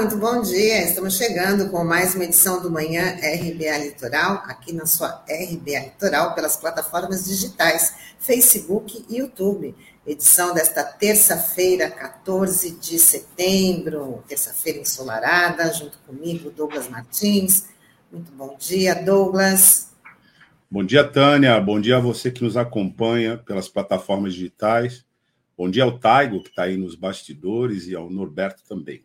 muito bom dia. Estamos chegando com mais uma edição do Manhã RBA Litoral, aqui na sua RBA Litoral, pelas plataformas digitais, Facebook e YouTube. Edição desta terça-feira, 14 de setembro, terça-feira ensolarada, junto comigo, Douglas Martins. Muito bom dia, Douglas. Bom dia, Tânia. Bom dia a você que nos acompanha pelas plataformas digitais. Bom dia ao Taigo, que está aí nos bastidores, e ao Norberto também.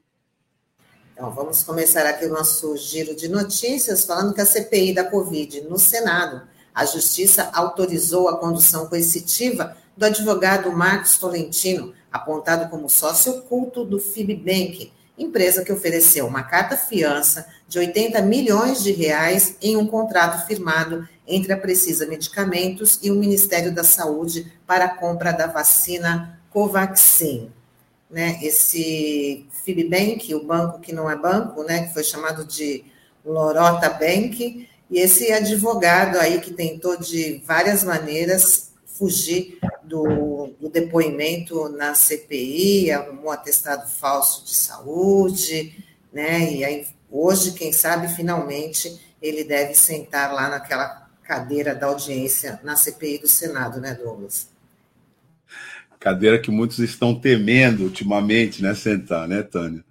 Então, vamos começar aqui o nosso giro de notícias, falando que a CPI da Covid no Senado, a Justiça autorizou a condução coercitiva do advogado Marcos Tolentino, apontado como sócio oculto do FIBBank, empresa que ofereceu uma carta-fiança de 80 milhões de reais em um contrato firmado entre a Precisa Medicamentos e o Ministério da Saúde para a compra da vacina Covaxin né, esse Fibbank, o banco que não é banco, né, que foi chamado de Lorota Bank, e esse advogado aí que tentou de várias maneiras fugir do, do depoimento na CPI, arrumou atestado falso de saúde, né, e aí hoje, quem sabe, finalmente ele deve sentar lá naquela cadeira da audiência na CPI do Senado, né, Douglas? Cadeira que muitos estão temendo ultimamente, né, sentar, né, Tânia?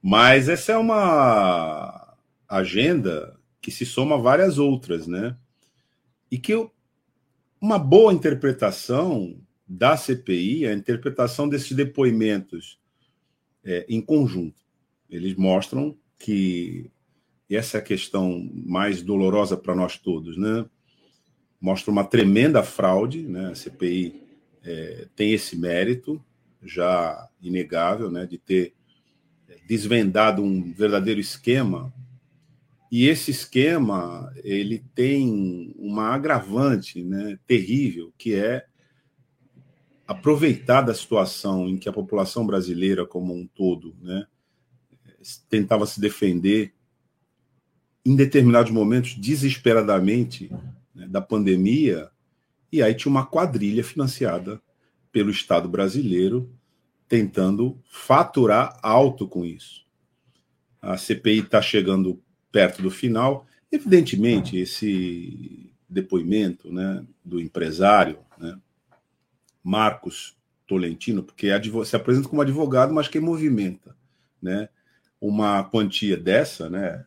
Mas essa é uma agenda que se soma a várias outras, né? E que uma boa interpretação da CPI, a interpretação desses depoimentos é, em conjunto. Eles mostram que essa é a questão mais dolorosa para nós todos, né? Mostra uma tremenda fraude, né? A CPI é, tem esse mérito já inegável, né, de ter desvendado um verdadeiro esquema. E esse esquema ele tem uma agravante, né, terrível, que é aproveitar da situação em que a população brasileira como um todo, né, tentava se defender em determinados momentos desesperadamente né, da pandemia e aí tinha uma quadrilha financiada pelo Estado brasileiro tentando faturar alto com isso. A CPI está chegando perto do final. Evidentemente, esse depoimento né, do empresário, né, Marcos Tolentino, porque se apresenta como advogado, mas que movimenta né, uma quantia dessa, né,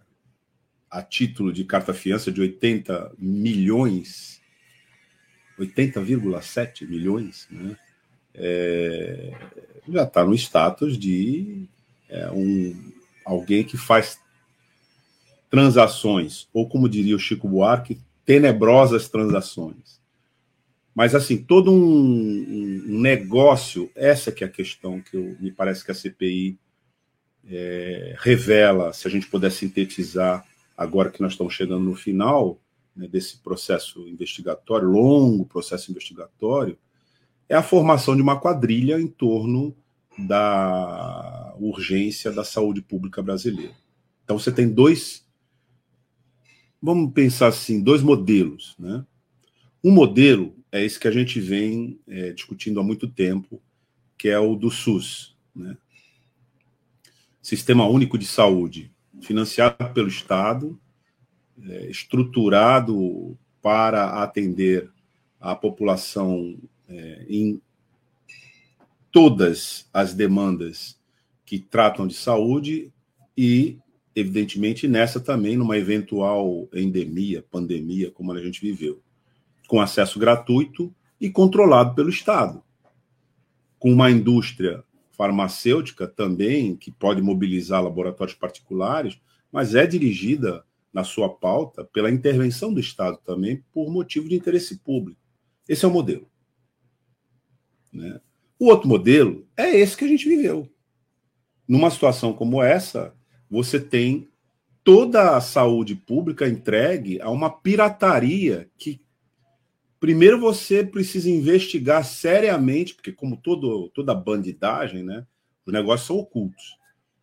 a título de carta-fiança de 80 milhões 80,7 milhões, né? É, já está no status de é, um, alguém que faz transações, ou como diria o Chico Buarque, tenebrosas transações. Mas, assim, todo um, um negócio, essa que é a questão que eu, me parece que a CPI é, revela, se a gente puder sintetizar, agora que nós estamos chegando no final, né, desse processo investigatório, longo processo investigatório, é a formação de uma quadrilha em torno da urgência da saúde pública brasileira. Então você tem dois, vamos pensar assim, dois modelos, né? Um modelo é esse que a gente vem é, discutindo há muito tempo, que é o do SUS, né? Sistema Único de Saúde, financiado pelo Estado, é, estruturado para atender a população é, em todas as demandas que tratam de saúde e, evidentemente, nessa também, numa eventual endemia, pandemia, como a gente viveu, com acesso gratuito e controlado pelo Estado, com uma indústria farmacêutica também, que pode mobilizar laboratórios particulares, mas é dirigida na sua pauta pela intervenção do Estado também por motivo de interesse público. Esse é o modelo. Né? O outro modelo é esse que a gente viveu. Numa situação como essa, você tem toda a saúde pública entregue a uma pirataria que primeiro você precisa investigar seriamente, porque como todo, toda bandidagem, né, os negócios são ocultos.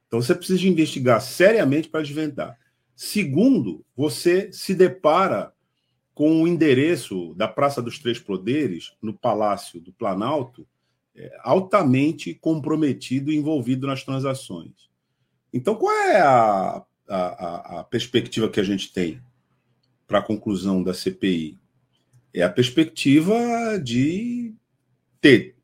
Então você precisa investigar seriamente para desvendar. Segundo, você se depara com o endereço da Praça dos Três Poderes, no Palácio do Planalto, é, altamente comprometido e envolvido nas transações. Então, qual é a, a, a perspectiva que a gente tem para a conclusão da CPI? É a perspectiva de ter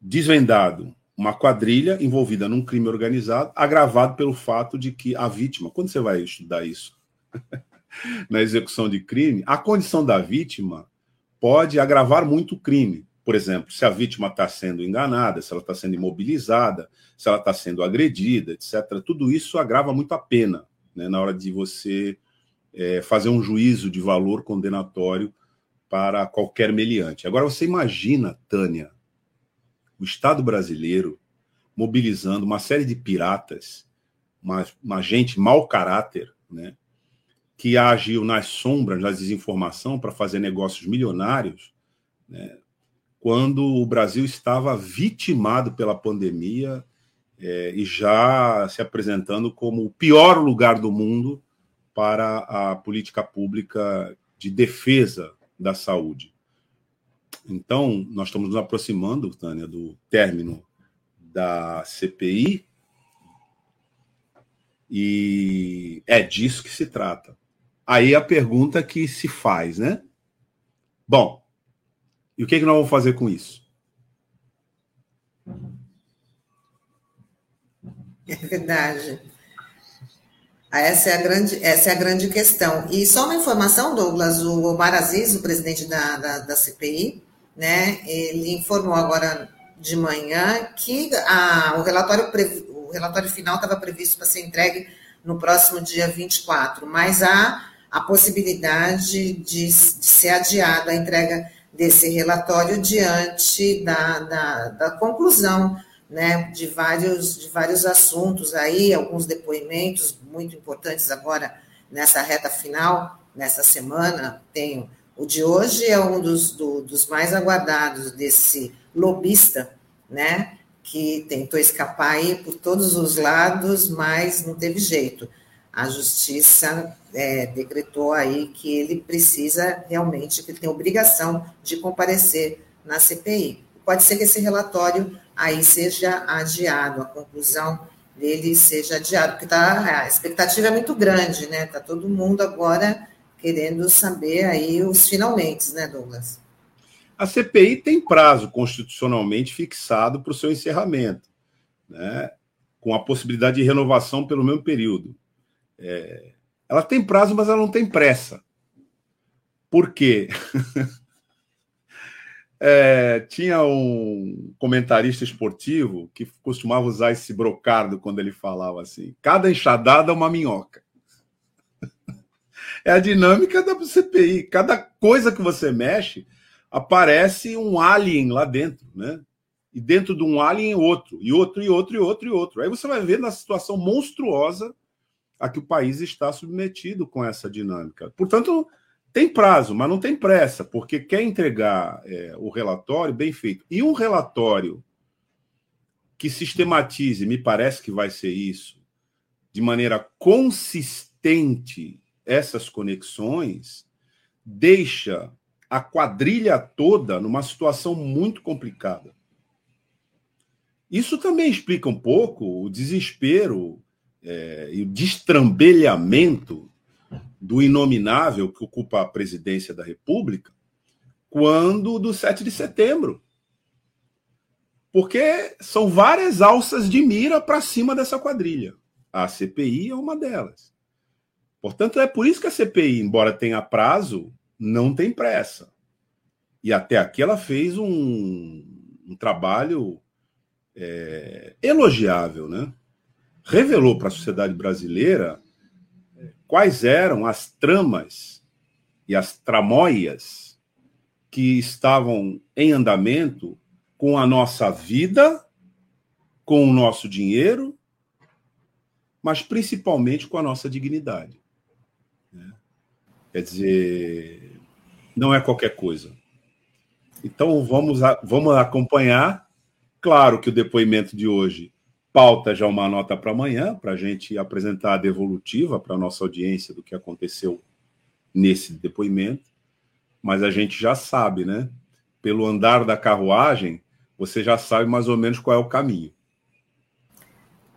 desvendado uma quadrilha envolvida num crime organizado, agravado pelo fato de que a vítima, quando você vai estudar isso na execução de crime, a condição da vítima pode agravar muito o crime. Por exemplo, se a vítima está sendo enganada, se ela está sendo imobilizada, se ela está sendo agredida, etc. Tudo isso agrava muito a pena né, na hora de você é, fazer um juízo de valor condenatório para qualquer meliante. Agora você imagina, Tânia, o Estado brasileiro mobilizando uma série de piratas, uma, uma gente mau caráter, né, que agiu nas sombras da desinformação para fazer negócios milionários, né, quando o Brasil estava vitimado pela pandemia é, e já se apresentando como o pior lugar do mundo para a política pública de defesa da saúde. Então, nós estamos nos aproximando, Tânia, do término da CPI e é disso que se trata. Aí a pergunta que se faz, né? Bom, e o que, é que nós vamos fazer com isso? É verdade. Ah, essa é, a grande, essa é a grande questão. E só uma informação, Douglas, o Omar Aziz, o presidente da, da, da CPI, né, ele informou agora de manhã que a, o, relatório, o relatório final estava previsto para ser entregue no próximo dia 24, mas há a possibilidade de, de ser adiado a entrega desse relatório diante da, da, da conclusão né, de, vários, de vários assuntos aí, alguns depoimentos muito importantes agora nessa reta final, nessa semana. Tenho o de hoje é um dos, do, dos mais aguardados desse lobista, né, que tentou escapar aí por todos os lados, mas não teve jeito. A justiça é, decretou aí que ele precisa realmente, que ele tem obrigação de comparecer na CPI. Pode ser que esse relatório aí seja adiado, a conclusão dele seja adiado, porque tá, a expectativa é muito grande, né? Está todo mundo agora querendo saber aí os finalmente, né, Douglas? A CPI tem prazo constitucionalmente fixado para o seu encerramento, né? com a possibilidade de renovação pelo mesmo período. É, ela tem prazo, mas ela não tem pressa. Por quê? é, tinha um comentarista esportivo que costumava usar esse brocardo quando ele falava assim: cada enxadada é uma minhoca. É a dinâmica da CPI. Cada coisa que você mexe, aparece um alien lá dentro, né? E dentro de um alien, outro, e outro, e outro, e outro, e outro. Aí você vai ver na situação monstruosa a que o país está submetido com essa dinâmica. Portanto, tem prazo, mas não tem pressa, porque quer entregar é, o relatório bem feito. E um relatório que sistematize, me parece que vai ser isso, de maneira consistente essas conexões, deixa a quadrilha toda numa situação muito complicada. Isso também explica um pouco o desespero é, e o destrambelhamento do inominável que ocupa a presidência da República quando do 7 de setembro. Porque são várias alças de mira para cima dessa quadrilha. A CPI é uma delas. Portanto, é por isso que a CPI, embora tenha prazo, não tem pressa. E até aqui ela fez um, um trabalho é, elogiável, né? revelou para a sociedade brasileira é, quais eram as tramas e as tramóias que estavam em andamento com a nossa vida, com o nosso dinheiro, mas principalmente com a nossa dignidade. Quer dizer, não é qualquer coisa. Então vamos, vamos acompanhar. Claro que o depoimento de hoje pauta já uma nota para amanhã, para a gente apresentar a devolutiva para a nossa audiência do que aconteceu nesse depoimento. Mas a gente já sabe, né? Pelo andar da carruagem, você já sabe mais ou menos qual é o caminho.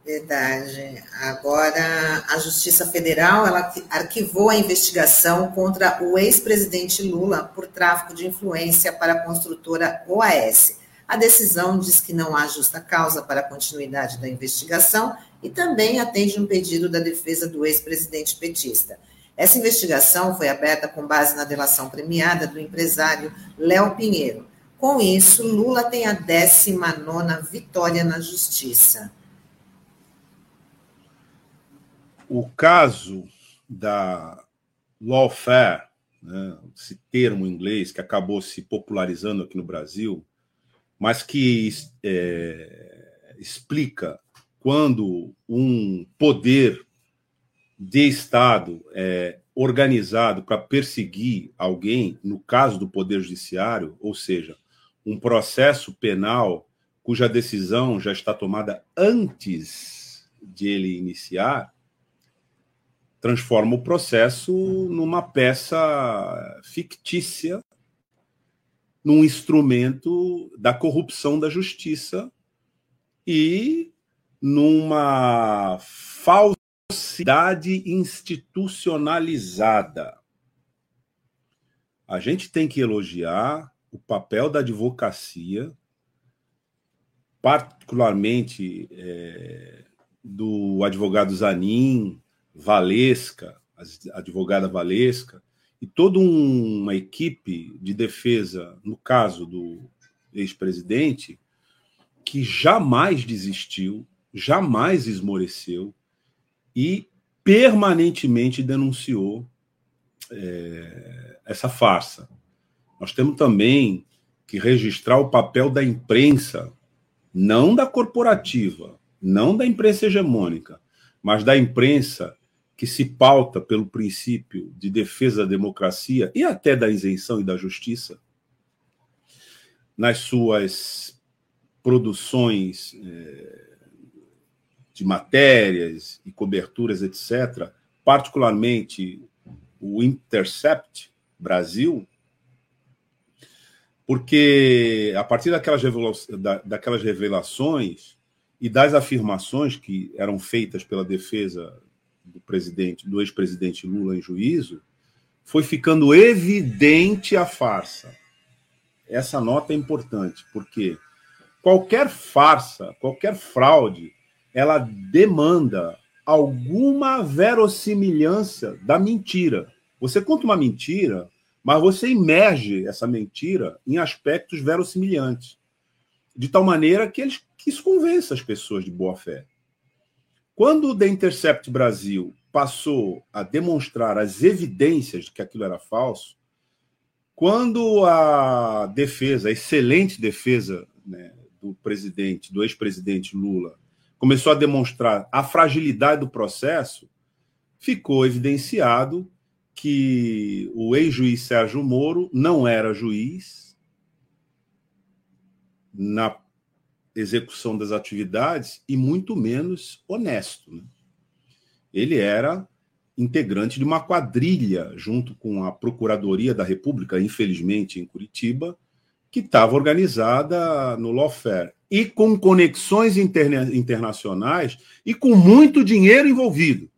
Verdade. Agora, a Justiça Federal ela arquivou a investigação contra o ex-presidente Lula por tráfico de influência para a construtora OAS. A decisão diz que não há justa causa para a continuidade da investigação e também atende um pedido da defesa do ex-presidente petista. Essa investigação foi aberta com base na delação premiada do empresário Léo Pinheiro. Com isso, Lula tem a 19 vitória na justiça. O caso da lawfare, né, esse termo em inglês que acabou se popularizando aqui no Brasil, mas que é, explica quando um poder de Estado é organizado para perseguir alguém, no caso do Poder Judiciário, ou seja, um processo penal cuja decisão já está tomada antes de ele iniciar, transforma o processo numa peça fictícia, num instrumento da corrupção da justiça e numa falsidade institucionalizada. A gente tem que elogiar o papel da advocacia, particularmente é, do advogado Zanin, Valesca, a advogada Valesca, e toda uma equipe de defesa, no caso do ex-presidente, que jamais desistiu, jamais esmoreceu e permanentemente denunciou é, essa farsa. Nós temos também que registrar o papel da imprensa, não da corporativa, não da imprensa hegemônica, mas da imprensa que se pauta pelo princípio de defesa da democracia e até da isenção e da justiça, nas suas produções é, de matérias e coberturas, etc., particularmente o Intercept Brasil, porque a partir daquelas revelações e das afirmações que eram feitas pela defesa do presidente, do ex-presidente Lula em juízo, foi ficando evidente a farsa. Essa nota é importante, porque qualquer farsa, qualquer fraude, ela demanda alguma verossimilhança da mentira. Você conta uma mentira, mas você imerge essa mentira em aspectos verossimilhantes, de tal maneira que, eles, que isso convença as pessoas de boa fé. Quando o The Intercept Brasil passou a demonstrar as evidências de que aquilo era falso, quando a defesa, a excelente defesa né, do presidente, do ex-presidente Lula, começou a demonstrar a fragilidade do processo, ficou evidenciado que o ex-juiz Sérgio Moro não era juiz na execução das atividades e muito menos honesto. Né? Ele era integrante de uma quadrilha junto com a Procuradoria da República, infelizmente em Curitiba, que estava organizada no lawfare e com conexões interna internacionais e com muito dinheiro envolvido.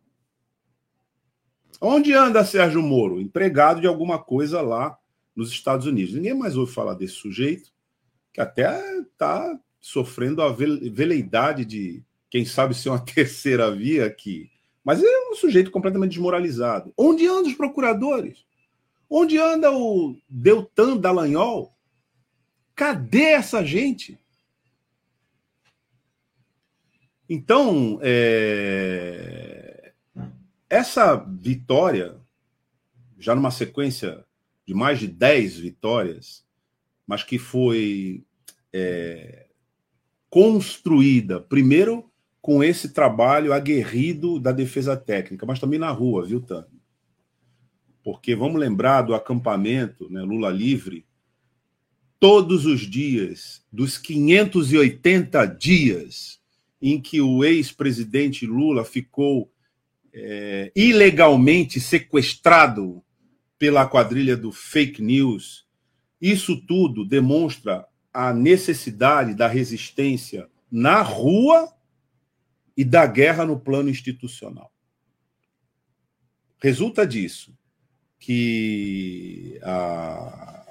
Onde anda Sérgio Moro? Empregado de alguma coisa lá nos Estados Unidos. Ninguém mais ouve falar desse sujeito, que até está sofrendo a veleidade de, quem sabe, ser uma terceira via aqui. Mas é um sujeito completamente desmoralizado. Onde andam os procuradores? Onde anda o Deltan Dallagnol? Cadê essa gente? Então, é essa vitória, já numa sequência de mais de 10 vitórias, mas que foi é, construída, primeiro com esse trabalho aguerrido da defesa técnica, mas também na rua, viu, Tânia? Porque vamos lembrar do acampamento né, Lula Livre, todos os dias, dos 580 dias em que o ex-presidente Lula ficou é, ilegalmente sequestrado pela quadrilha do fake news. Isso tudo demonstra a necessidade da resistência na rua e da guerra no plano institucional. Resulta disso que a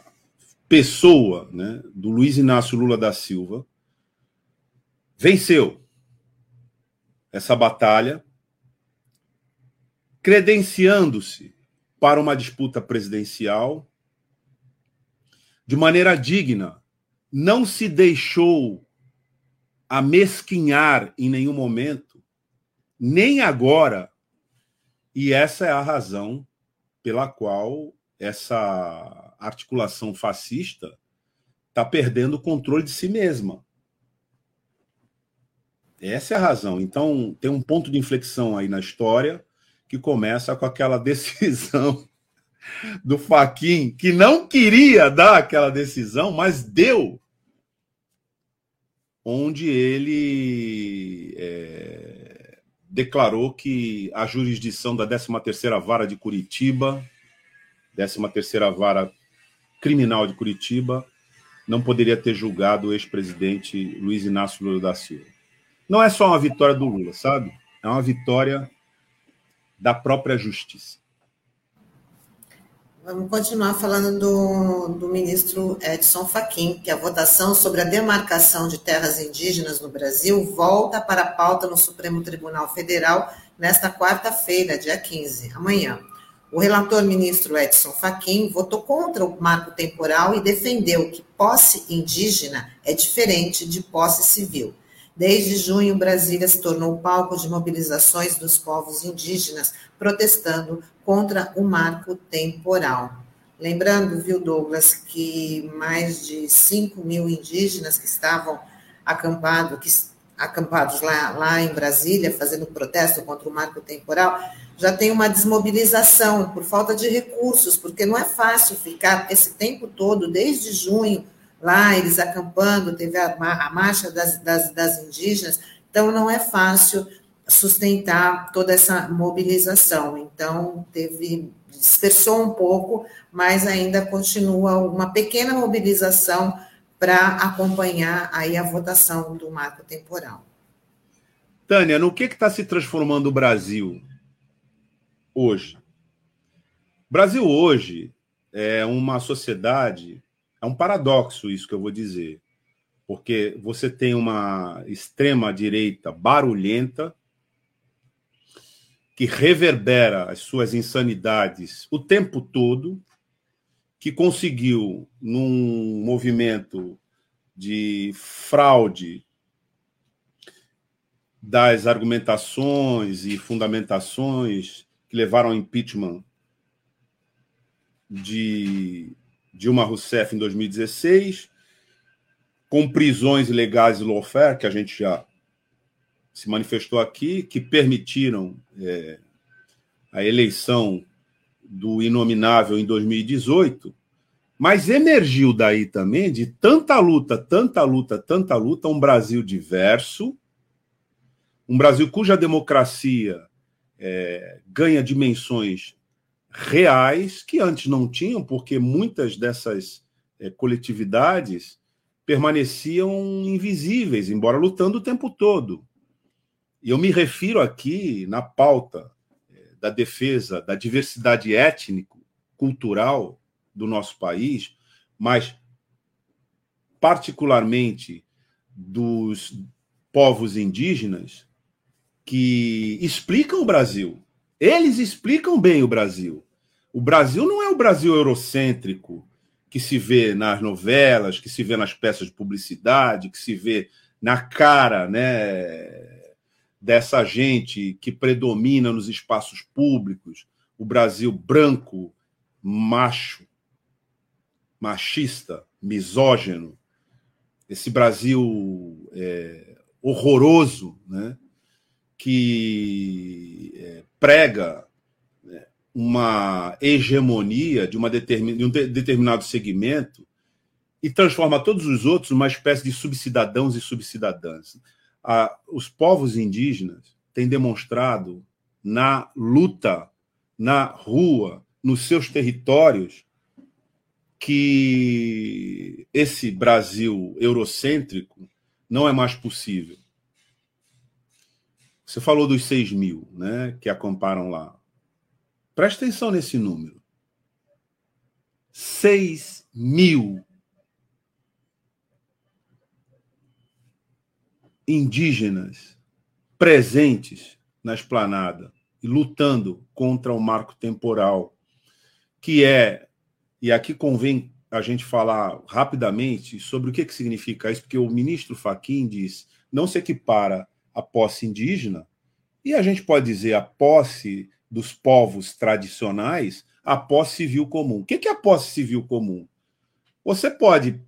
pessoa né, do Luiz Inácio Lula da Silva venceu essa batalha, credenciando-se para uma disputa presidencial de maneira digna, não se deixou amesquinhar em nenhum momento, nem agora. E essa é a razão pela qual essa articulação fascista está perdendo o controle de si mesma. Essa é a razão. Então, tem um ponto de inflexão aí na história que começa com aquela decisão do Faquin, que não queria dar aquela decisão, mas deu, onde ele é, declarou que a jurisdição da 13ª Vara de Curitiba, 13ª Vara Criminal de Curitiba, não poderia ter julgado o ex-presidente Luiz Inácio Lula da Silva. Não é só uma vitória do Lula, sabe? É uma vitória da própria justiça. Vamos continuar falando do, do ministro Edson Fachin, que a votação sobre a demarcação de terras indígenas no Brasil volta para a pauta no Supremo Tribunal Federal nesta quarta-feira, dia 15, amanhã. O relator ministro Edson Fachin votou contra o marco temporal e defendeu que posse indígena é diferente de posse civil. Desde junho, Brasília se tornou palco de mobilizações dos povos indígenas protestando contra o marco temporal. Lembrando, viu, Douglas, que mais de 5 mil indígenas que estavam acampado, que, acampados lá, lá em Brasília, fazendo protesto contra o marco temporal, já tem uma desmobilização por falta de recursos, porque não é fácil ficar esse tempo todo, desde junho, lá, eles acampando, teve a, a marcha das, das, das indígenas, então não é fácil sustentar toda essa mobilização. Então, teve dispersou um pouco, mas ainda continua uma pequena mobilização para acompanhar aí a votação do marco temporal. Tânia, no que está se transformando o Brasil hoje? Brasil hoje é uma sociedade é um paradoxo isso que eu vou dizer, porque você tem uma extrema direita barulhenta que reverbera as suas insanidades o tempo todo, que conseguiu num movimento de fraude das argumentações e fundamentações que levaram ao impeachment de Dilma Rousseff em 2016, com prisões ilegais e lawfare, que a gente já se manifestou aqui, que permitiram é, a eleição do inominável em 2018, mas emergiu daí também de tanta luta, tanta luta, tanta luta, um Brasil diverso, um Brasil cuja democracia é, ganha dimensões reais que antes não tinham, porque muitas dessas é, coletividades permaneciam invisíveis, embora lutando o tempo todo. E eu me refiro aqui na pauta é, da defesa da diversidade étnico-cultural do nosso país, mas particularmente dos povos indígenas que explicam o Brasil. Eles explicam bem o Brasil. O Brasil não é o Brasil eurocêntrico que se vê nas novelas, que se vê nas peças de publicidade, que se vê na cara, né, dessa gente que predomina nos espaços públicos, o Brasil branco, macho, machista, misógino, esse Brasil é, horroroso, né, que é, prega uma hegemonia de, uma determin, de um de, determinado segmento e transforma todos os outros numa espécie de subcidadãos e subcidadãs. Ah, os povos indígenas têm demonstrado na luta, na rua, nos seus territórios, que esse Brasil eurocêntrico não é mais possível. Você falou dos 6 mil, né? Que acamparam lá. Presta atenção nesse número. 6 mil indígenas presentes na esplanada e lutando contra o marco temporal, que é, e aqui convém a gente falar rapidamente sobre o que, que significa isso, porque o ministro Faquim diz não se equipara a posse indígena, e a gente pode dizer a posse dos povos tradicionais a posse civil comum. O que é a posse civil comum? Você pode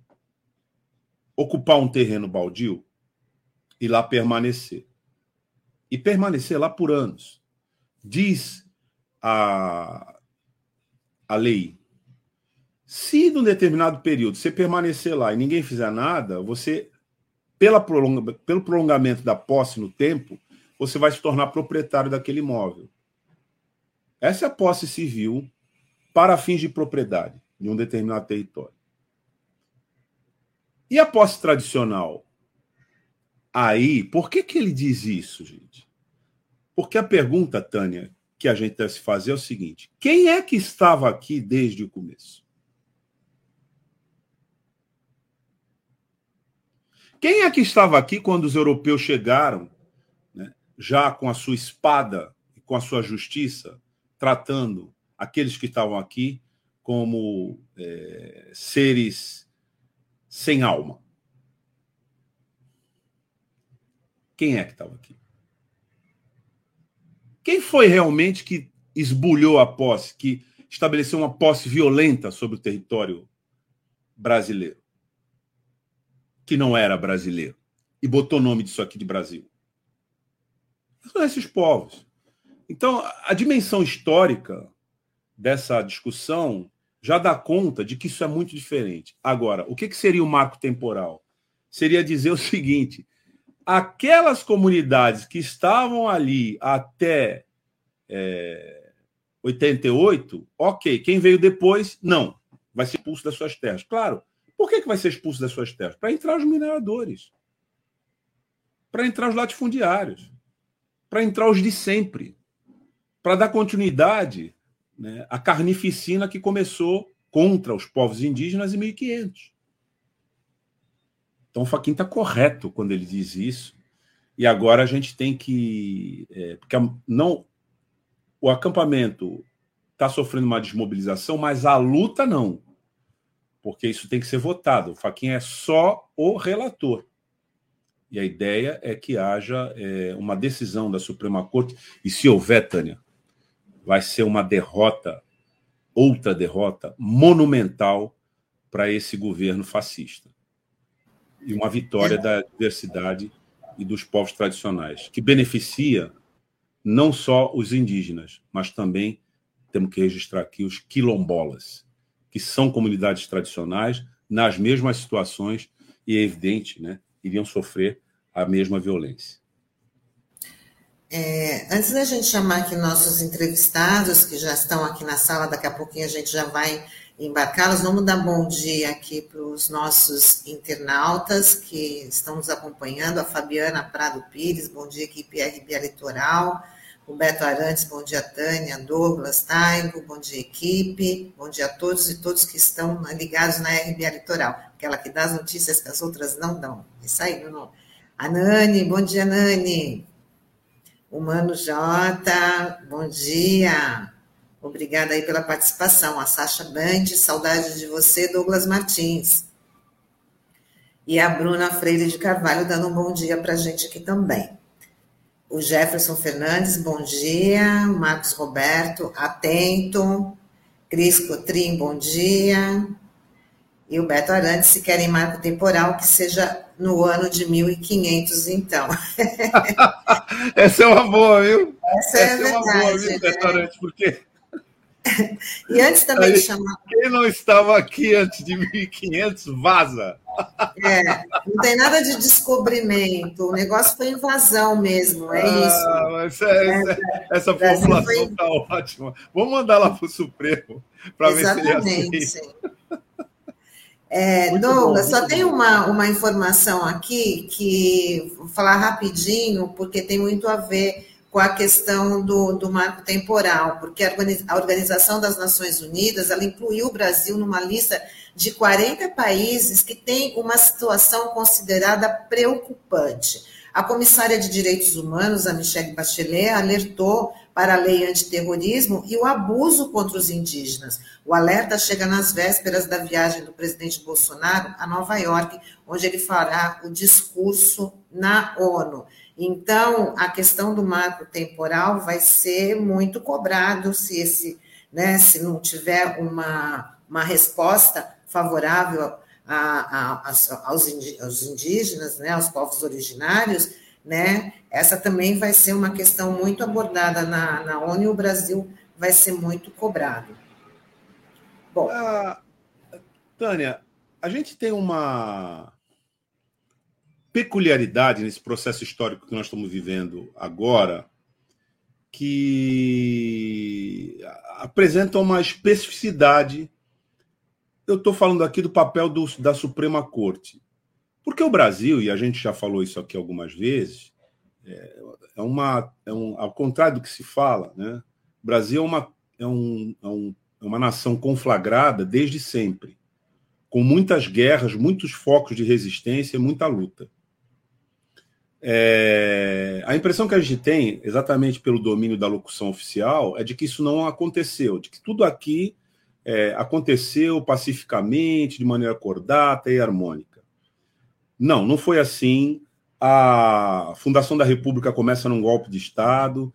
ocupar um terreno baldio e lá permanecer. E permanecer lá por anos. Diz a, a lei. Se num determinado período você permanecer lá e ninguém fizer nada, você, pela prolonga, pelo prolongamento da posse no tempo, você vai se tornar proprietário daquele imóvel. Essa é a posse civil para fins de propriedade de um determinado território. E a posse tradicional? Aí, por que, que ele diz isso, gente? Porque a pergunta, Tânia, que a gente deve se fazer é o seguinte: quem é que estava aqui desde o começo? Quem é que estava aqui quando os europeus chegaram, né, já com a sua espada e com a sua justiça, tratando aqueles que estavam aqui como é, seres sem alma? Quem é que estava aqui? Quem foi realmente que esbulhou a posse, que estabeleceu uma posse violenta sobre o território brasileiro? Que não era brasileiro. E botou o nome disso aqui de Brasil. São esses povos. Então, a dimensão histórica dessa discussão já dá conta de que isso é muito diferente. Agora, o que, seria o marco temporal? Seria dizer o seguinte: aquelas comunidades que estavam ali até é, 88, ok. Quem veio depois, não. Vai ser expulso das suas terras. Claro. Por que, que vai ser expulso das suas terras? Para entrar os mineradores. Para entrar os latifundiários. Para entrar os de sempre. Para dar continuidade né, à carnificina que começou contra os povos indígenas em 1500. Então Faquin está correto quando ele diz isso. E agora a gente tem que. É, porque não, o acampamento está sofrendo uma desmobilização, mas a luta não. Porque isso tem que ser votado. O Faquin é só o relator. E a ideia é que haja é, uma decisão da Suprema Corte. E se houver, Tânia, vai ser uma derrota, outra derrota monumental para esse governo fascista e uma vitória da diversidade e dos povos tradicionais, que beneficia não só os indígenas, mas também temos que registrar aqui os quilombolas, que são comunidades tradicionais nas mesmas situações e é evidente, né, iriam sofrer a mesma violência. É, antes da gente chamar aqui nossos entrevistados, que já estão aqui na sala, daqui a pouquinho a gente já vai embarcá-los. Vamos dar bom dia aqui para os nossos internautas que estão nos acompanhando. A Fabiana Prado Pires, bom dia, equipe RBA Litoral. O Beto Arantes, bom dia, Tânia. Douglas Taigo, bom dia, equipe. Bom dia a todos e todos que estão ligados na RBA Litoral. Aquela que dá as notícias que as outras não dão. Isso aí, não. A Nani, bom dia, Nani. O Mano Jota, bom dia. Obrigada aí pela participação. A Sasha Band, saudade de você, Douglas Martins. E a Bruna Freire de Carvalho dando um bom dia para a gente aqui também. O Jefferson Fernandes, bom dia. Marcos Roberto, atento. Cris Cotrim, bom dia. E o Beto Arantes, se querem marco temporal, que seja no ano de 1500, então. Essa é uma boa, viu? Essa, é Essa é, verdade, uma boa, viu, Beto né? Porque e antes também de chamar. Quem não estava aqui antes de 1500, vaza. É, não tem nada de descobrimento, o negócio foi invasão mesmo, é ah, isso. Mas é, essa, essa formulação está foi... ótima. Vamos mandar lá para o Supremo para ver se ele aceita. É, Douglas, só tem uma, uma informação aqui que vou falar rapidinho, porque tem muito a ver com a questão do, do marco temporal, porque a Organização das Nações Unidas ela incluiu o Brasil numa lista de 40 países que tem uma situação considerada preocupante. A comissária de Direitos Humanos, a Michelle Bachelet, alertou para a lei antiterrorismo e o abuso contra os indígenas. O alerta chega nas vésperas da viagem do presidente Bolsonaro a Nova York, onde ele fará o discurso na ONU. Então, a questão do marco temporal vai ser muito cobrado se esse, né, se não tiver uma, uma resposta favorável a, a, a, aos indígenas, né, aos povos originários, né? Essa também vai ser uma questão muito abordada na, na ONU e o Brasil vai ser muito cobrado. Bom. Ah, Tânia, a gente tem uma peculiaridade nesse processo histórico que nós estamos vivendo agora, que apresenta uma especificidade. Eu estou falando aqui do papel do, da Suprema Corte. Porque o Brasil, e a gente já falou isso aqui algumas vezes, é, é uma. É um, ao contrário do que se fala, né? o Brasil é uma, é, um, é, um, é uma nação conflagrada desde sempre, com muitas guerras, muitos focos de resistência, muita luta. É, a impressão que a gente tem, exatamente pelo domínio da locução oficial, é de que isso não aconteceu, de que tudo aqui é, aconteceu pacificamente, de maneira cordata e harmônica. Não, não foi assim. A fundação da República começa num golpe de Estado,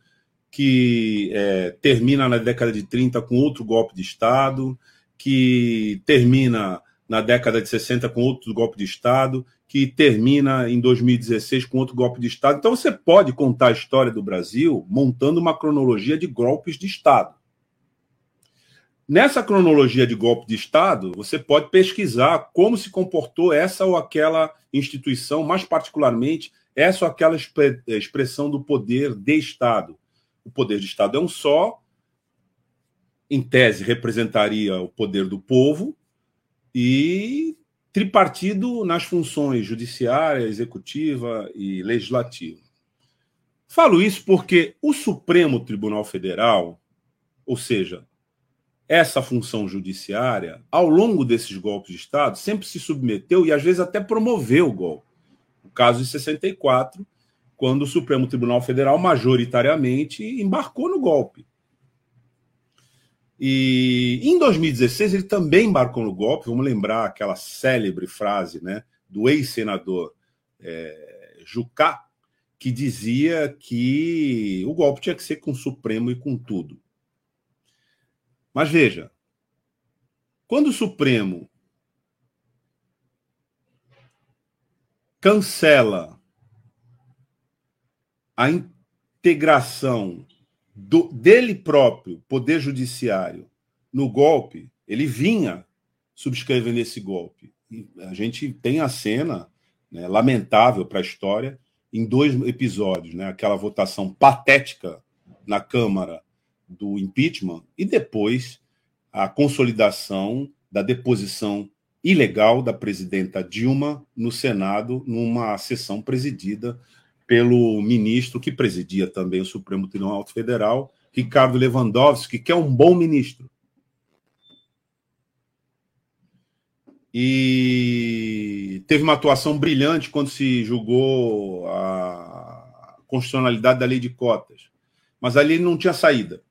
que é, termina na década de 30 com outro golpe de Estado, que termina na década de 60 com outro golpe de Estado, que termina em 2016 com outro golpe de Estado. Então você pode contar a história do Brasil montando uma cronologia de golpes de Estado. Nessa cronologia de golpe de Estado, você pode pesquisar como se comportou essa ou aquela instituição, mais particularmente essa ou aquela expressão do poder de Estado. O poder de Estado é um só, em tese representaria o poder do povo, e tripartido nas funções judiciária, executiva e legislativa. Falo isso porque o Supremo Tribunal Federal, ou seja, essa função judiciária, ao longo desses golpes de Estado, sempre se submeteu e às vezes até promoveu o golpe. O caso de 64, quando o Supremo Tribunal Federal majoritariamente embarcou no golpe. E em 2016 ele também embarcou no golpe. Vamos lembrar aquela célebre frase né, do ex-senador é, Jucá, que dizia que o golpe tinha que ser com o Supremo e com tudo. Mas veja, quando o Supremo cancela a integração do, dele próprio, Poder Judiciário, no golpe, ele vinha subscrevendo esse golpe. A gente tem a cena né, lamentável para a história em dois episódios, né? Aquela votação patética na Câmara do impeachment e depois a consolidação da deposição ilegal da presidenta Dilma no Senado, numa sessão presidida pelo ministro que presidia também o Supremo Tribunal Federal, Ricardo Lewandowski, que é um bom ministro. E teve uma atuação brilhante quando se julgou a constitucionalidade da lei de cotas. Mas ali não tinha saída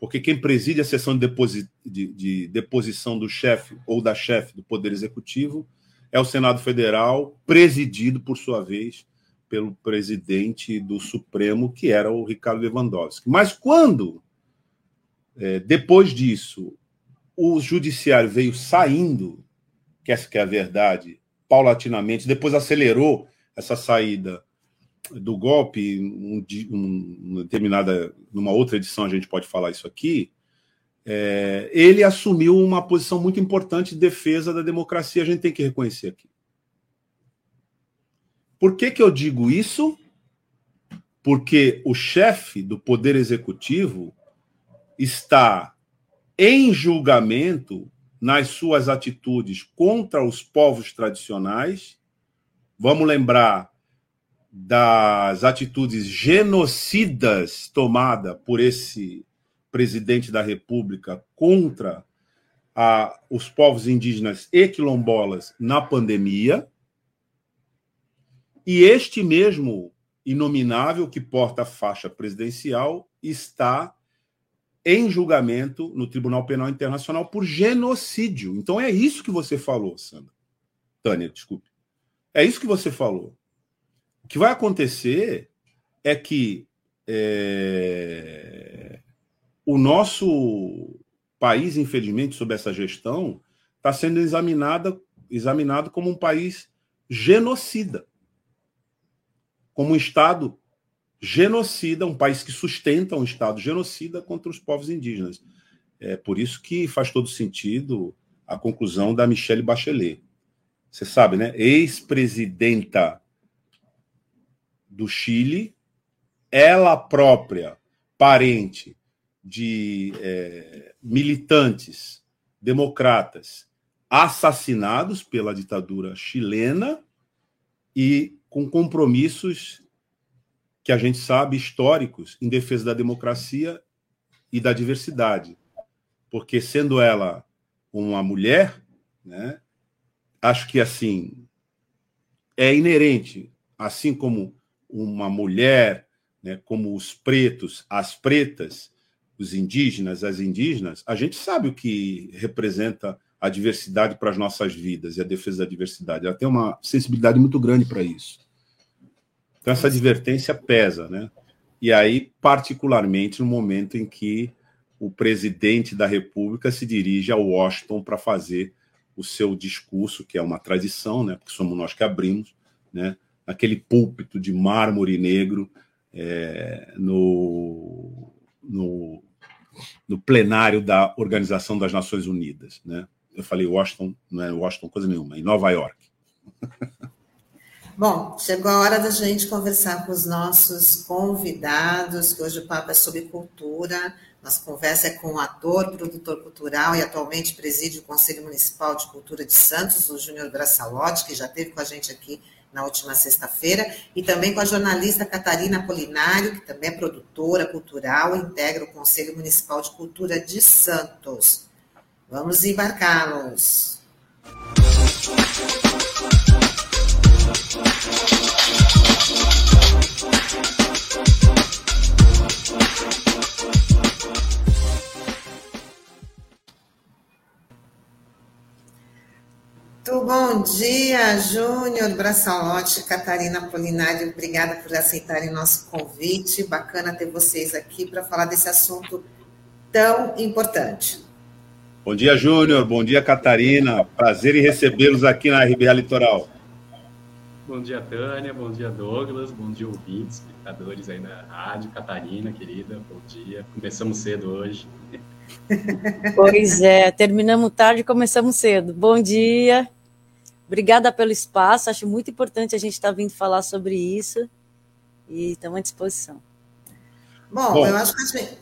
porque quem preside a sessão de, deposi de, de deposição do chefe ou da chefe do Poder Executivo é o Senado Federal, presidido, por sua vez, pelo presidente do Supremo, que era o Ricardo Lewandowski. Mas quando, é, depois disso, o judiciário veio saindo, que essa que é a verdade, paulatinamente, depois acelerou essa saída do golpe, um, um, determinada, numa outra edição a gente pode falar isso aqui, é, ele assumiu uma posição muito importante de defesa da democracia, a gente tem que reconhecer aqui. Por que, que eu digo isso? Porque o chefe do Poder Executivo está em julgamento nas suas atitudes contra os povos tradicionais. Vamos lembrar das atitudes genocidas tomadas por esse presidente da República contra a, os povos indígenas e quilombolas na pandemia. E este mesmo inominável que porta a faixa presidencial está em julgamento no Tribunal Penal Internacional por genocídio. Então é isso que você falou, Sandra. Tânia, desculpe. É isso que você falou. Que vai acontecer é que é, o nosso país, infelizmente, sob essa gestão, está sendo examinado, examinado como um país genocida, como um Estado genocida, um país que sustenta um Estado genocida contra os povos indígenas. É por isso que faz todo sentido a conclusão da Michelle Bachelet. Você sabe, né? Ex-presidenta do Chile, ela própria, parente de é, militantes democratas assassinados pela ditadura chilena e com compromissos que a gente sabe históricos em defesa da democracia e da diversidade. Porque sendo ela uma mulher, né, acho que assim é inerente, assim como uma mulher, né, como os pretos, as pretas, os indígenas, as indígenas, a gente sabe o que representa a diversidade para as nossas vidas e a defesa da diversidade. Ela tem uma sensibilidade muito grande para isso. Então, essa advertência pesa, né? E aí, particularmente no momento em que o presidente da República se dirige a Washington para fazer o seu discurso, que é uma tradição, né? Porque somos nós que abrimos, né? Aquele púlpito de mármore negro é, no, no, no plenário da Organização das Nações Unidas, né? Eu falei Washington, não é Washington coisa nenhuma, em Nova York. Bom, chegou a hora da gente conversar com os nossos convidados, que hoje o papo é sobre cultura. Nossa conversa é com o ator, produtor cultural e atualmente preside o Conselho Municipal de Cultura de Santos, o Júnior Braçalotti, que já esteve com a gente aqui na última sexta-feira, e também com a jornalista Catarina Polinário, que também é produtora cultural integra o Conselho Municipal de Cultura de Santos. Vamos embarcá-los. Muito bom dia, Júnior Braçalote, Catarina Polinário, obrigada por aceitarem nosso convite. Bacana ter vocês aqui para falar desse assunto tão importante. Bom dia, Júnior. Bom dia, Catarina. Prazer em recebê-los aqui na RBA Litoral. Bom dia, Tânia. Bom dia, Douglas. Bom dia, ouvintes, espectadores aí na rádio. Catarina, querida, bom dia. Começamos cedo hoje. Pois é, terminamos tarde e começamos cedo. Bom dia. Obrigada pelo espaço. Acho muito importante a gente estar tá vindo falar sobre isso. E estamos à disposição. Bom, Bom eu acho que a gente.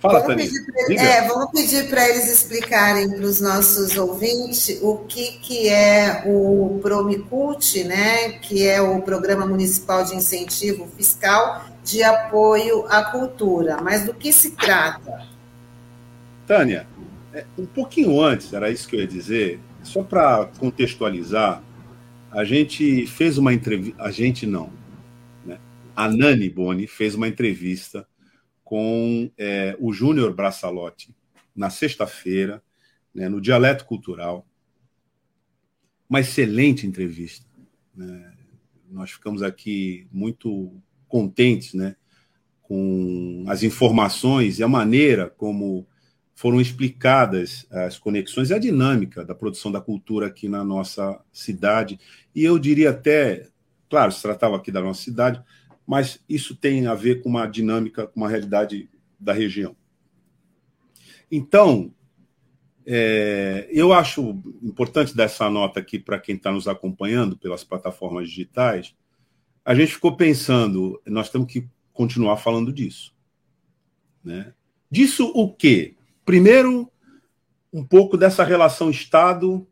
Fala, vamos pedir, é, vamos pedir para eles explicarem para os nossos ouvintes o que, que é o Promicult, né, que é o Programa Municipal de Incentivo Fiscal de Apoio à Cultura. Mas do que se trata? Tânia, é, um pouquinho antes, era isso que eu ia dizer, só para contextualizar, a gente fez uma entrevista, a gente não, né? a Nani Boni fez uma entrevista com é, o Júnior Braçalotti na sexta-feira, né, no Dialeto Cultural. Uma excelente entrevista. Né? Nós ficamos aqui muito contentes né, com as informações e a maneira como foram explicadas as conexões e a dinâmica da produção da cultura aqui na nossa cidade. E eu diria até, claro, se tratava aqui da nossa cidade, mas isso tem a ver com uma dinâmica, com uma realidade da região. Então, é, eu acho importante dar essa nota aqui para quem está nos acompanhando pelas plataformas digitais. A gente ficou pensando, nós temos que continuar falando disso. Né? Disso o quê? Primeiro, um pouco dessa relação Estado,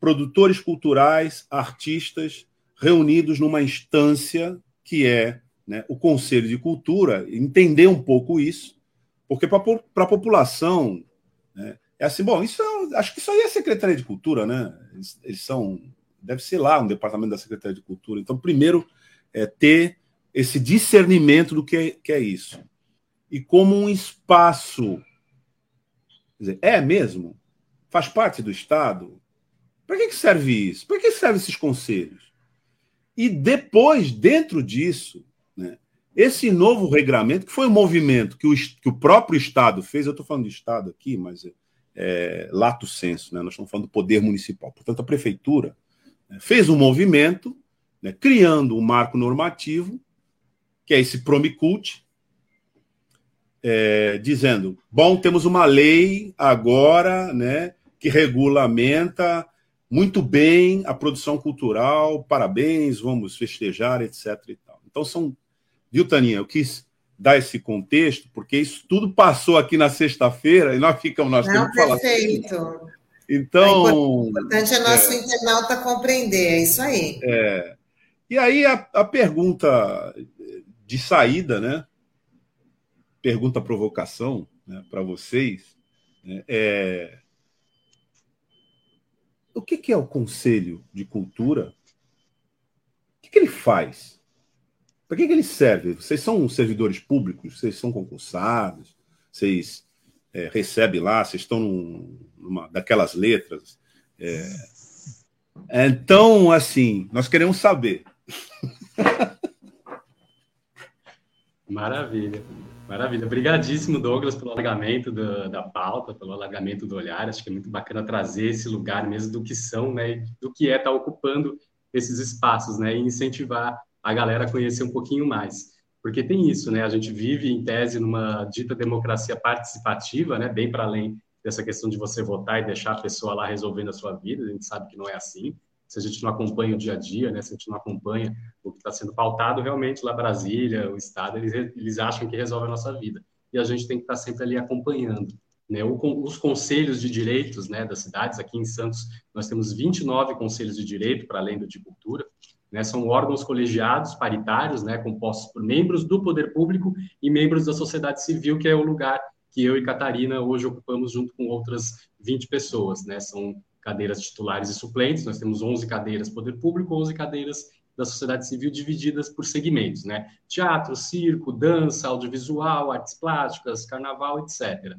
produtores culturais, artistas, reunidos numa instância que é né, o Conselho de Cultura, entender um pouco isso, porque para a população né, é assim, bom, isso é, acho que isso aí é Secretaria de Cultura, né? Eles, eles, são, deve ser lá um departamento da Secretaria de Cultura. Então, primeiro, é ter esse discernimento do que é, que é isso. E como um espaço, dizer, é mesmo? Faz parte do Estado? Para que, que serve isso? Para que servem esses conselhos? E depois, dentro disso, né, esse novo regramento, que foi um movimento que o, que o próprio Estado fez, eu estou falando de Estado aqui, mas é, é, lato senso, né, nós estamos falando do poder municipal. Portanto, a Prefeitura fez um movimento né, criando um marco normativo, que é esse Promicult, é, dizendo: bom, temos uma lei agora né, que regulamenta muito bem a produção cultural, parabéns, vamos festejar, etc. E tal. Então, são. Viu, Taninha? Eu quis dar esse contexto, porque isso tudo passou aqui na sexta-feira e nós ficamos. Nós Não, perfeito. Falar então. O importante é nosso é, internauta compreender, é isso aí. É. E aí a, a pergunta de saída, né? Pergunta provocação né, para vocês né, é o que, que é o Conselho de Cultura? O que, que ele faz? Para que, que ele serve? Vocês são servidores públicos? Vocês são concursados? Vocês é, recebem lá? Vocês estão num, numa daquelas letras? É... Então, assim, nós queremos saber. Maravilha. Maravilha. Obrigadíssimo, Douglas, pelo alargamento do, da pauta, pelo alargamento do olhar. Acho que é muito bacana trazer esse lugar mesmo do que são, né, do que é estar tá ocupando esses espaços, né, e incentivar a galera a conhecer um pouquinho mais. Porque tem isso, né, a gente vive, em tese, numa dita democracia participativa, né, bem para além dessa questão de você votar e deixar a pessoa lá resolvendo a sua vida, a gente sabe que não é assim. Se a gente não acompanha o dia a dia, né, se a gente não acompanha o que está sendo pautado, realmente lá Brasília, o Estado, eles, eles acham que resolve a nossa vida. E a gente tem que estar tá sempre ali acompanhando. Né, os conselhos de direitos né, das cidades, aqui em Santos, nós temos 29 conselhos de direito, para além do de cultura, né, são órgãos colegiados, paritários, né, compostos por membros do poder público e membros da sociedade civil, que é o lugar que eu e Catarina hoje ocupamos junto com outras 20 pessoas. Né, são cadeiras titulares e suplentes, nós temos 11 cadeiras poder público, 11 cadeiras da sociedade civil divididas por segmentos, né? Teatro, circo, dança, audiovisual, artes plásticas, carnaval, etc.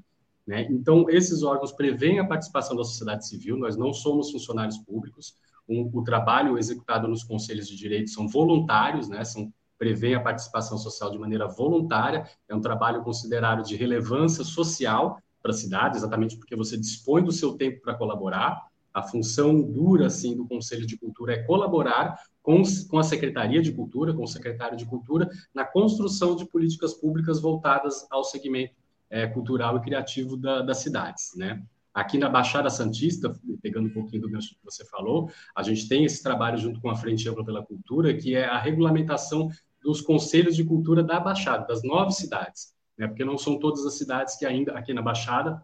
Né? Então, esses órgãos prevêem a participação da sociedade civil, nós não somos funcionários públicos, o trabalho executado nos conselhos de direito são voluntários, né? São prevê a participação social de maneira voluntária, é um trabalho considerado de relevância social para a cidade, exatamente porque você dispõe do seu tempo para colaborar, a função dura assim do Conselho de Cultura é colaborar com, com a Secretaria de Cultura, com o secretário de Cultura, na construção de políticas públicas voltadas ao segmento é, cultural e criativo da, das cidades, né? Aqui na Baixada Santista, pegando um pouquinho do que você falou, a gente tem esse trabalho junto com a Frente Ampla pela Cultura, que é a regulamentação dos conselhos de cultura da Baixada, das nove cidades, né? porque não são todas as cidades que ainda, aqui na Baixada,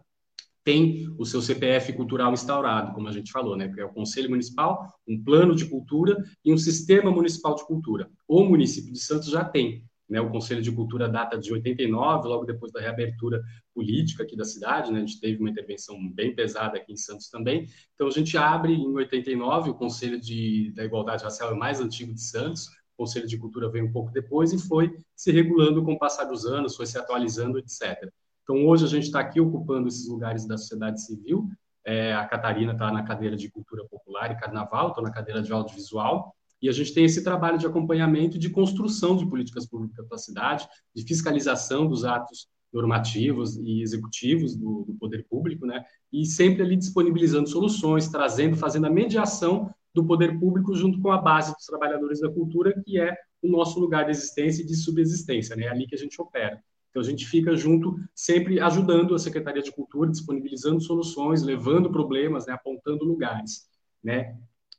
tem o seu CPF cultural instaurado, como a gente falou, né? Que é o Conselho Municipal, um plano de cultura e um sistema municipal de cultura. O município de Santos já tem, né? O Conselho de Cultura data de 89, logo depois da reabertura política aqui da cidade, né? A gente teve uma intervenção bem pesada aqui em Santos também. Então a gente abre em 89 o Conselho de, da Igualdade Racial é o mais antigo de Santos. O Conselho de Cultura veio um pouco depois e foi se regulando com o passar dos anos, foi se atualizando, etc. Então, hoje a gente está aqui ocupando esses lugares da sociedade civil. É, a Catarina está na cadeira de cultura popular e carnaval, estou na cadeira de audiovisual. E a gente tem esse trabalho de acompanhamento e de construção de políticas públicas para a cidade, de fiscalização dos atos normativos e executivos do, do, poder público, né? E sempre ali disponibilizando soluções, trazendo, fazendo a mediação do poder público junto com a base dos trabalhadores da cultura, que é o nosso lugar de existência e de subsistência, né? É ali que a gente opera. Então, a gente fica junto, sempre ajudando a Secretaria de Cultura, disponibilizando soluções, levando problemas, né, apontando lugares. Né?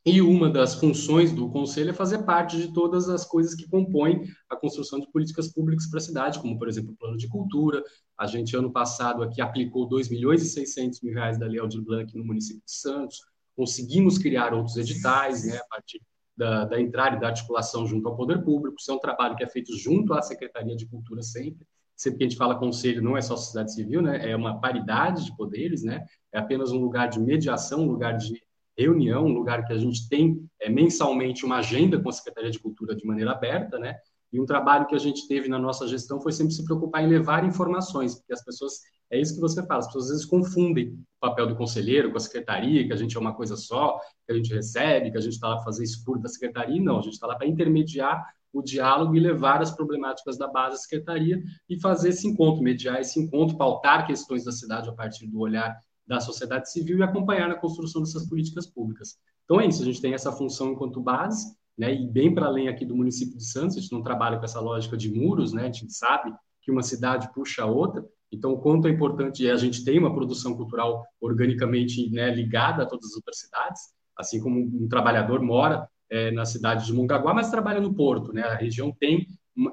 E uma das funções do Conselho é fazer parte de todas as coisas que compõem a construção de políticas públicas para a cidade, como, por exemplo, o plano de cultura, A gente, ano passado, aqui aplicou 2 milhões e 600 mil reais da Lei Aldir Blanc no município de Santos. Conseguimos criar outros editais, né, a partir da, da entrada e da articulação junto ao poder público. Isso é um trabalho que é feito junto à Secretaria de Cultura sempre. Sempre que a gente fala conselho, não é só sociedade civil, né? É uma paridade de poderes, né? É apenas um lugar de mediação, um lugar de reunião, um lugar que a gente tem é, mensalmente uma agenda com a Secretaria de Cultura de maneira aberta, né? E um trabalho que a gente teve na nossa gestão foi sempre se preocupar em levar informações, porque as pessoas, é isso que você fala, as pessoas às vezes confundem o papel do conselheiro com a secretaria, que a gente é uma coisa só, que a gente recebe, que a gente está lá para fazer escuro da secretaria, não, a gente está lá para intermediar o diálogo e levar as problemáticas da base à secretaria e fazer esse encontro, mediar esse encontro, pautar questões da cidade a partir do olhar da sociedade civil e acompanhar na construção dessas políticas públicas. Então é isso, a gente tem essa função enquanto base, né, e bem para além aqui do município de Santos, a gente não trabalha com essa lógica de muros, né, a gente sabe que uma cidade puxa a outra, então o quanto é importante, a gente tem uma produção cultural organicamente né, ligada a todas as outras cidades, assim como um trabalhador mora é, na cidade de Mongaguá, mas trabalha no Porto, né? A região tem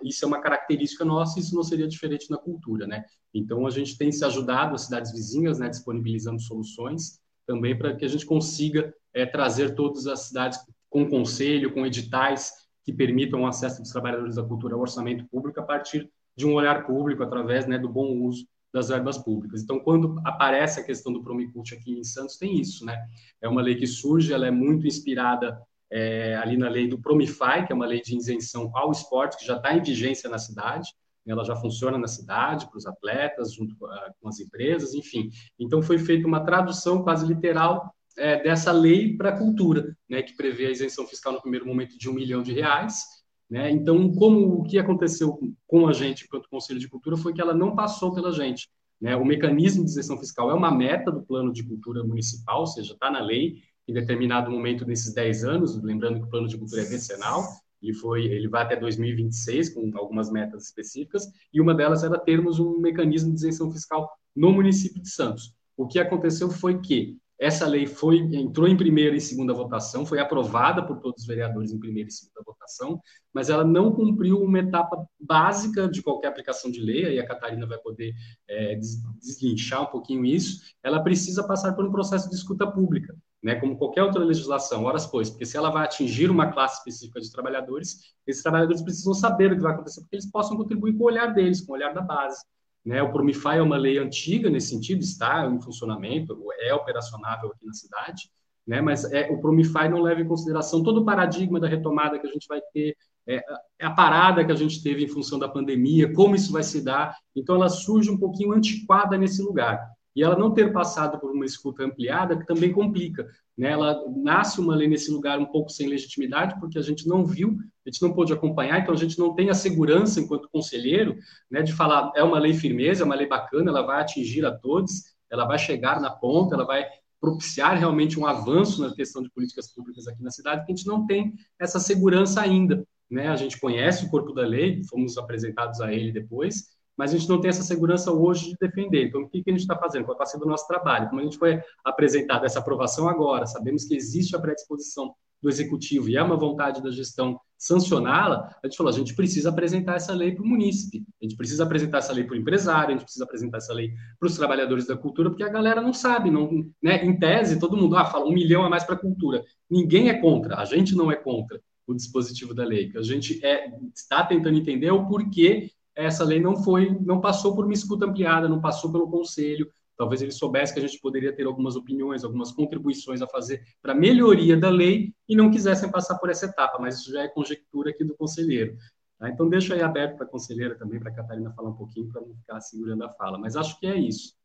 isso é uma característica nossa, isso não seria diferente na cultura, né? Então a gente tem se ajudado as cidades vizinhas, né, disponibilizando soluções também para que a gente consiga é, trazer todas as cidades com conselho, com editais que permitam o acesso dos trabalhadores da cultura ao orçamento público a partir de um olhar público através né, do bom uso das verbas públicas. Então, quando aparece a questão do Promicult aqui em Santos, tem isso, né? É uma lei que surge, ela é muito inspirada é, ali na lei do Promify, que é uma lei de isenção ao esporte, que já está em vigência na cidade, ela já funciona na cidade, para os atletas, junto com as empresas, enfim. Então, foi feita uma tradução quase literal é, dessa lei para a cultura, né, que prevê a isenção fiscal no primeiro momento de um milhão de reais. Né? Então, como o que aconteceu com a gente, enquanto Conselho de Cultura, foi que ela não passou pela gente. Né? O mecanismo de isenção fiscal é uma meta do plano de cultura municipal, ou seja, está na lei, em determinado momento desses 10 anos, lembrando que o plano de cultura é decenal, ele foi, ele vai até 2026 com algumas metas específicas, e uma delas era termos um mecanismo de isenção fiscal no município de Santos. O que aconteceu foi que essa lei foi entrou em primeira e segunda votação, foi aprovada por todos os vereadores em primeira e segunda votação, mas ela não cumpriu uma etapa básica de qualquer aplicação de lei, aí a Catarina vai poder é, deslinchar um pouquinho isso. Ela precisa passar por um processo de escuta pública né, como qualquer outra legislação, horas pois, porque se ela vai atingir uma classe específica de trabalhadores, esses trabalhadores precisam saber o que vai acontecer, porque eles possam contribuir com o olhar deles, com o olhar da base. Né? O Promify é uma lei antiga nesse sentido, está em funcionamento, é operacionável aqui na cidade, né? mas é, o Promify não leva em consideração todo o paradigma da retomada que a gente vai ter, é, a parada que a gente teve em função da pandemia, como isso vai se dar, então ela surge um pouquinho antiquada nesse lugar e ela não ter passado por uma escuta ampliada, que também complica. Né? Ela nasce uma lei nesse lugar um pouco sem legitimidade, porque a gente não viu, a gente não pôde acompanhar, então a gente não tem a segurança, enquanto conselheiro, né, de falar é uma lei firmeza, é uma lei bacana, ela vai atingir a todos, ela vai chegar na ponta, ela vai propiciar realmente um avanço na questão de políticas públicas aqui na cidade, que a gente não tem essa segurança ainda. Né? A gente conhece o corpo da lei, fomos apresentados a ele depois, mas a gente não tem essa segurança hoje de defender. Então, o que, que a gente está fazendo? Qual está sendo o nosso trabalho? Como a gente foi apresentado essa aprovação agora, sabemos que existe a predisposição do executivo e é uma vontade da gestão sancioná-la, a gente falou, a gente precisa apresentar essa lei para o munícipe, a gente precisa apresentar essa lei para o empresário, a gente precisa apresentar essa lei para os trabalhadores da cultura, porque a galera não sabe, não, né? em tese, todo mundo ah, fala um milhão a mais para a cultura. Ninguém é contra, a gente não é contra o dispositivo da lei, que a gente é, está tentando entender o porquê essa lei não foi, não passou por uma escuta ampliada, não passou pelo conselho. Talvez ele soubesse que a gente poderia ter algumas opiniões, algumas contribuições a fazer para melhoria da lei e não quisessem passar por essa etapa, mas isso já é conjectura aqui do conselheiro. Tá? Então, deixa aí aberto para a conselheira também, para a Catarina falar um pouquinho, para não ficar segurando a fala. Mas acho que é isso.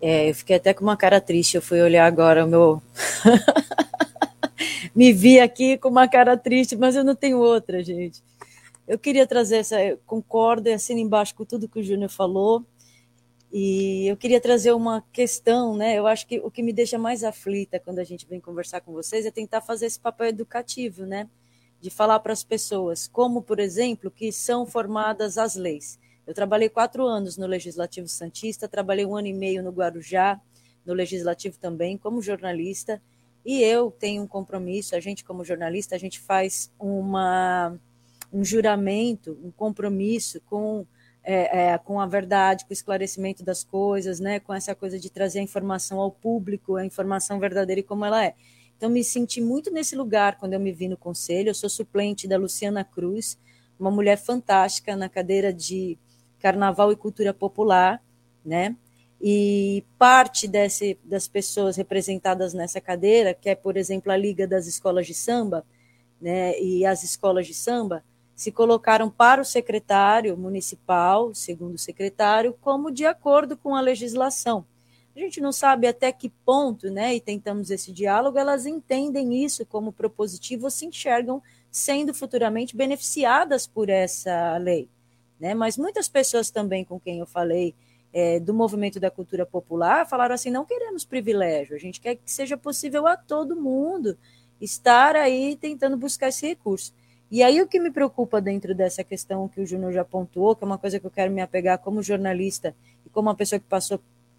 É, eu fiquei até com uma cara triste. Eu fui olhar agora o meu. Me vi aqui com uma cara triste, mas eu não tenho outra, gente. Eu queria trazer essa, concordo e assino embaixo com tudo que o Júnior falou. E eu queria trazer uma questão, né? Eu acho que o que me deixa mais aflita quando a gente vem conversar com vocês é tentar fazer esse papel educativo, né? De falar para as pessoas como, por exemplo, que são formadas as leis. Eu trabalhei quatro anos no Legislativo Santista, trabalhei um ano e meio no Guarujá, no Legislativo também, como jornalista, e eu tenho um compromisso, a gente como jornalista, a gente faz uma um juramento, um compromisso com é, é, com a verdade, com o esclarecimento das coisas, né, com essa coisa de trazer a informação ao público, a informação verdadeira e como ela é. Então, me senti muito nesse lugar quando eu me vi no conselho. Eu sou suplente da Luciana Cruz, uma mulher fantástica na cadeira de Carnaval e Cultura Popular, né? E parte desse, das pessoas representadas nessa cadeira, que é, por exemplo, a Liga das Escolas de Samba, né, e as escolas de samba, se colocaram para o secretário municipal, segundo o secretário, como de acordo com a legislação. A gente não sabe até que ponto, né, e tentamos esse diálogo, elas entendem isso como propositivo ou se enxergam sendo futuramente beneficiadas por essa lei. Né? Mas muitas pessoas também com quem eu falei é, do movimento da cultura popular falaram assim: não queremos privilégio, a gente quer que seja possível a todo mundo estar aí tentando buscar esse recurso. E aí o que me preocupa dentro dessa questão que o Júnior já pontuou, que é uma coisa que eu quero me apegar como jornalista e como uma pessoa que passou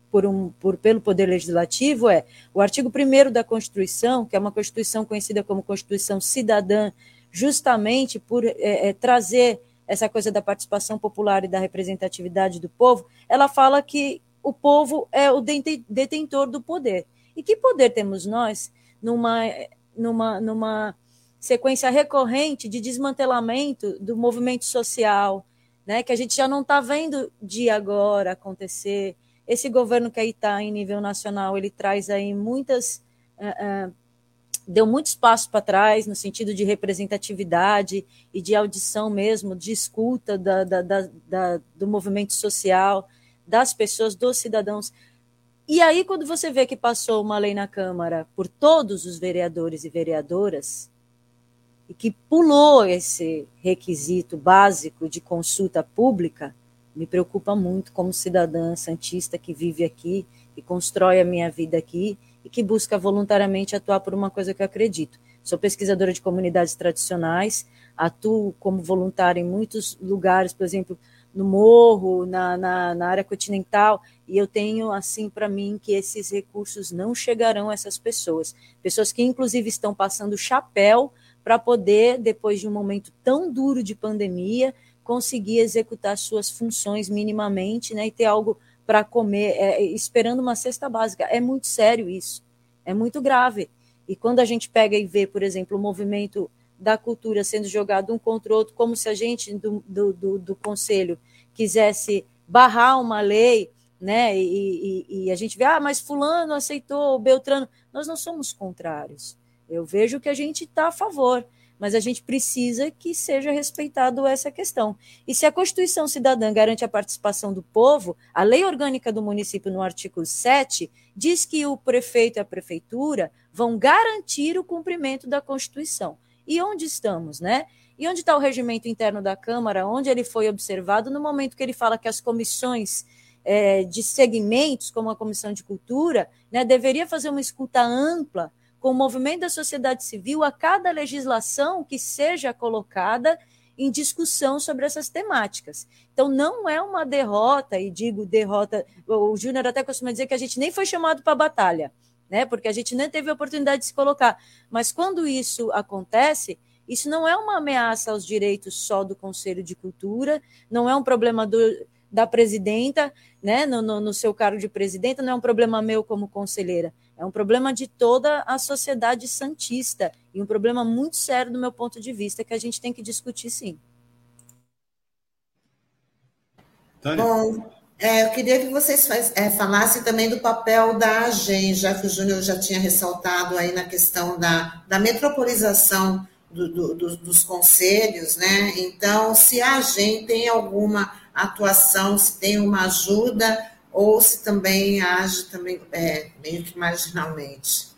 por um, por, pelo Poder Legislativo, é o artigo 1 da Constituição, que é uma Constituição conhecida como Constituição Cidadã, justamente por é, é, trazer essa coisa da participação popular e da representatividade do povo, ela fala que o povo é o detentor do poder. E que poder temos nós numa, numa, numa sequência recorrente de desmantelamento do movimento social, né, que a gente já não está vendo de agora acontecer. Esse governo que aí está em nível nacional, ele traz aí muitas. Uh, uh, deu muito espaço para trás no sentido de representatividade e de audição mesmo, de escuta da, da, da, do movimento social, das pessoas, dos cidadãos. E aí, quando você vê que passou uma lei na Câmara por todos os vereadores e vereadoras, e que pulou esse requisito básico de consulta pública, me preocupa muito como cidadã santista que vive aqui e constrói a minha vida aqui e que busca voluntariamente atuar por uma coisa que eu acredito. Sou pesquisadora de comunidades tradicionais, atuo como voluntária em muitos lugares, por exemplo, no morro, na, na, na área continental, e eu tenho assim para mim que esses recursos não chegarão a essas pessoas. Pessoas que, inclusive, estão passando chapéu para poder, depois de um momento tão duro de pandemia, conseguir executar suas funções minimamente né, e ter algo para comer, é, esperando uma cesta básica. É muito sério isso, é muito grave. E quando a gente pega e vê, por exemplo, o movimento da cultura sendo jogado um contra o outro, como se a gente do, do, do, do conselho quisesse barrar uma lei, né? E, e, e, a gente vê, ah, mas fulano aceitou, Beltrano. Nós não somos contrários. Eu vejo que a gente está a favor mas a gente precisa que seja respeitado essa questão. E se a Constituição Cidadã garante a participação do povo, a lei orgânica do município, no artigo 7, diz que o prefeito e a prefeitura vão garantir o cumprimento da Constituição. E onde estamos, né? E onde está o regimento interno da Câmara, onde ele foi observado no momento que ele fala que as comissões é, de segmentos, como a Comissão de Cultura, né, deveria fazer uma escuta ampla com o movimento da sociedade civil a cada legislação que seja colocada em discussão sobre essas temáticas. Então, não é uma derrota, e digo derrota, o Júnior até costuma dizer que a gente nem foi chamado para a batalha, né? porque a gente nem teve a oportunidade de se colocar. Mas quando isso acontece, isso não é uma ameaça aos direitos só do Conselho de Cultura, não é um problema do, da presidenta, né, no, no, no seu cargo de presidenta, não é um problema meu como conselheira é um problema de toda a sociedade santista e um problema muito sério do meu ponto de vista que a gente tem que discutir sim. Bom, é, eu queria que vocês faz, é, falassem também do papel da AGEM, já que o Júnior já tinha ressaltado aí na questão da, da metropolização do, do, do, dos conselhos, né? Então, se a AGEM tem alguma atuação, se tem uma ajuda ou se também age também é, meio que marginalmente?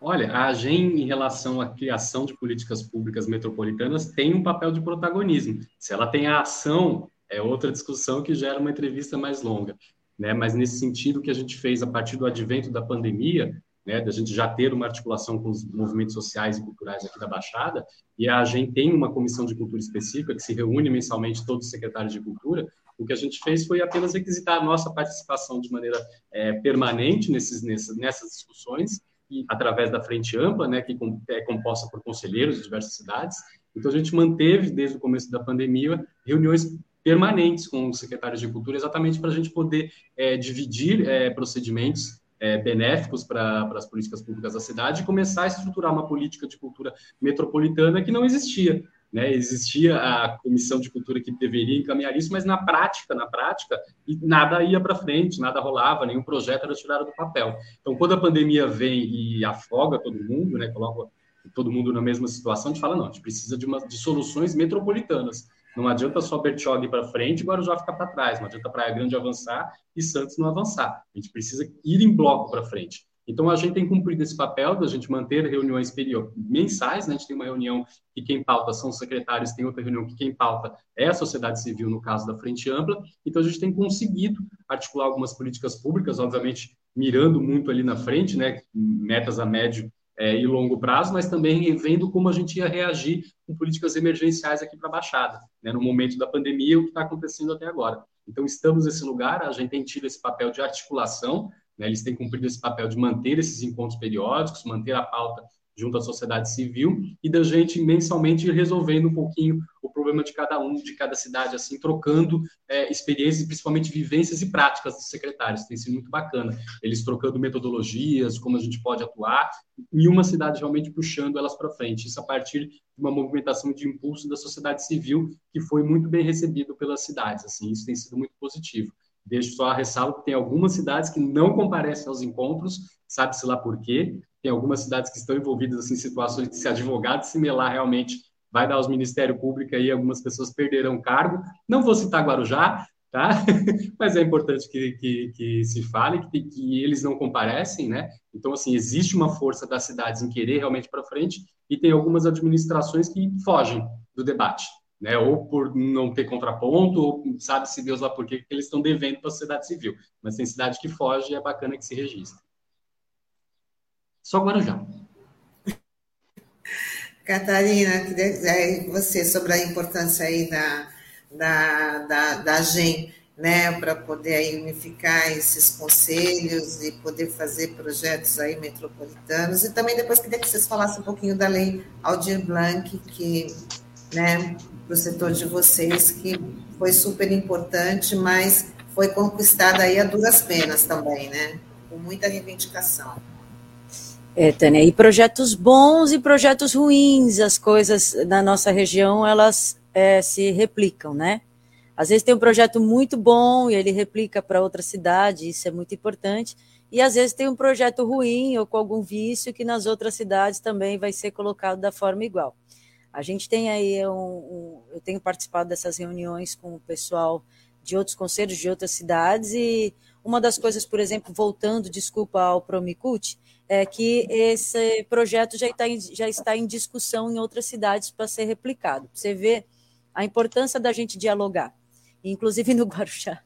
Olha, a AGEM, em relação à criação de políticas públicas metropolitanas, tem um papel de protagonismo. Se ela tem a ação, é outra discussão que gera uma entrevista mais longa. Né? Mas, nesse sentido, que a gente fez a partir do advento da pandemia, né, da gente já ter uma articulação com os movimentos sociais e culturais aqui da Baixada, e a AGEM tem uma comissão de cultura específica que se reúne mensalmente todos os secretários de cultura, o que a gente fez foi apenas requisitar a nossa participação de maneira é, permanente nesses, nessas, nessas discussões, e através da frente ampla, né, que é composta por conselheiros de diversas cidades. Então, a gente manteve, desde o começo da pandemia, reuniões permanentes com os secretários de cultura, exatamente para a gente poder é, dividir é, procedimentos é, benéficos para as políticas públicas da cidade e começar a estruturar uma política de cultura metropolitana que não existia. Né? Existia a comissão de cultura que deveria encaminhar isso, mas na prática, na prática, nada ia para frente, nada rolava, nenhum projeto era tirado do papel. Então, quando a pandemia vem e afoga todo mundo, né, coloca todo mundo na mesma situação, a gente fala, não, a gente precisa de, uma, de soluções metropolitanas. Não adianta só Bertioga ir para frente e Guarujá ficar para trás, não adianta Praia Grande avançar e Santos não avançar. A gente precisa ir em bloco para frente. Então, a gente tem cumprido esse papel da gente manter reuniões mensais, né? a gente tem uma reunião que quem pauta são os secretários, tem outra reunião que quem pauta é a sociedade civil, no caso da Frente Ampla. Então, a gente tem conseguido articular algumas políticas públicas, obviamente mirando muito ali na frente, né? metas a médio é, e longo prazo, mas também vendo como a gente ia reagir com políticas emergenciais aqui para a Baixada, né? no momento da pandemia, o que está acontecendo até agora. Então, estamos nesse lugar, a gente tem tido esse papel de articulação, né? Eles têm cumprido esse papel de manter esses encontros periódicos, manter a pauta junto à sociedade civil e da gente mensalmente ir resolvendo um pouquinho o problema de cada um, de cada cidade, assim, trocando é, experiências, principalmente vivências e práticas dos secretários. Tem sido muito bacana. Eles trocando metodologias, como a gente pode atuar, e uma cidade realmente puxando elas para frente. Isso a partir de uma movimentação de impulso da sociedade civil que foi muito bem recebido pelas cidades. Assim, isso tem sido muito positivo. Deixo só a ressalva que tem algumas cidades que não comparecem aos encontros, sabe-se lá por quê. Tem algumas cidades que estão envolvidas assim, em situações que, se advogado se melar realmente vai dar aos Ministério Público aí, algumas pessoas perderão cargo. Não vou citar Guarujá, tá? Mas é importante que, que, que se fale que, que, eles não comparecem, né? Então, assim, existe uma força das cidades em querer realmente para frente e tem algumas administrações que fogem do debate né? Ou por não ter contraponto, ou sabe-se Deus lá por que eles estão devendo para a sociedade civil. Mas tem cidade que foge e é bacana que se registre. Só Guarujá. Catarina, é, você sobre a importância aí da, da, da, da GEM, né, para poder aí unificar esses conselhos e poder fazer projetos aí metropolitanos. E também depois queria que vocês falassem um pouquinho da lei Aldir Blanc, que né, para o setor de vocês, que foi super importante, mas foi conquistada aí a duras penas também, né? Com muita reivindicação. É, Tânia, e projetos bons e projetos ruins, as coisas na nossa região, elas é, se replicam, né? Às vezes tem um projeto muito bom e ele replica para outra cidade, isso é muito importante, e às vezes tem um projeto ruim ou com algum vício que nas outras cidades também vai ser colocado da forma igual. A gente tem aí um, um, eu tenho participado dessas reuniões com o pessoal de outros conselhos de outras cidades e uma das coisas, por exemplo, voltando, desculpa ao Promicult, é que esse projeto já está em, já está em discussão em outras cidades para ser replicado. Você vê a importância da gente dialogar, inclusive no Guarujá.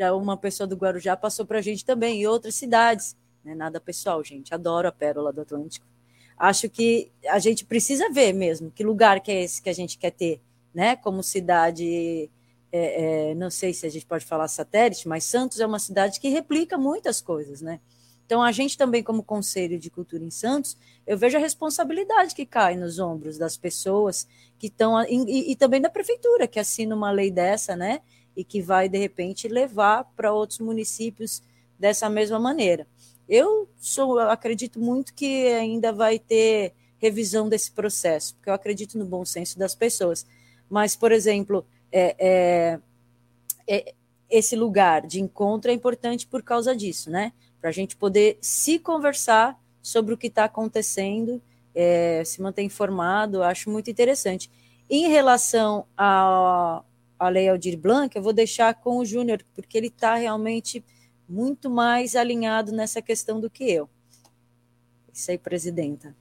Já uma pessoa do Guarujá passou para a gente também, e outras cidades. Não é nada pessoal, gente. Adoro a Pérola do Atlântico acho que a gente precisa ver mesmo que lugar que é esse que a gente quer ter, né? Como cidade, é, é, não sei se a gente pode falar satélite, mas Santos é uma cidade que replica muitas coisas, né? Então, a gente também, como Conselho de Cultura em Santos, eu vejo a responsabilidade que cai nos ombros das pessoas que estão, e, e também da prefeitura, que assina uma lei dessa, né? E que vai, de repente, levar para outros municípios dessa mesma maneira. Eu sou, eu acredito muito que ainda vai ter revisão desse processo, porque eu acredito no bom senso das pessoas. Mas, por exemplo, é, é, é, esse lugar de encontro é importante por causa disso, né? Para a gente poder se conversar sobre o que está acontecendo, é, se manter informado, acho muito interessante. Em relação à, Lei Aldir Blanc, eu vou deixar com o Júnior, porque ele está realmente muito mais alinhado nessa questão do que eu. Isso aí, presidenta.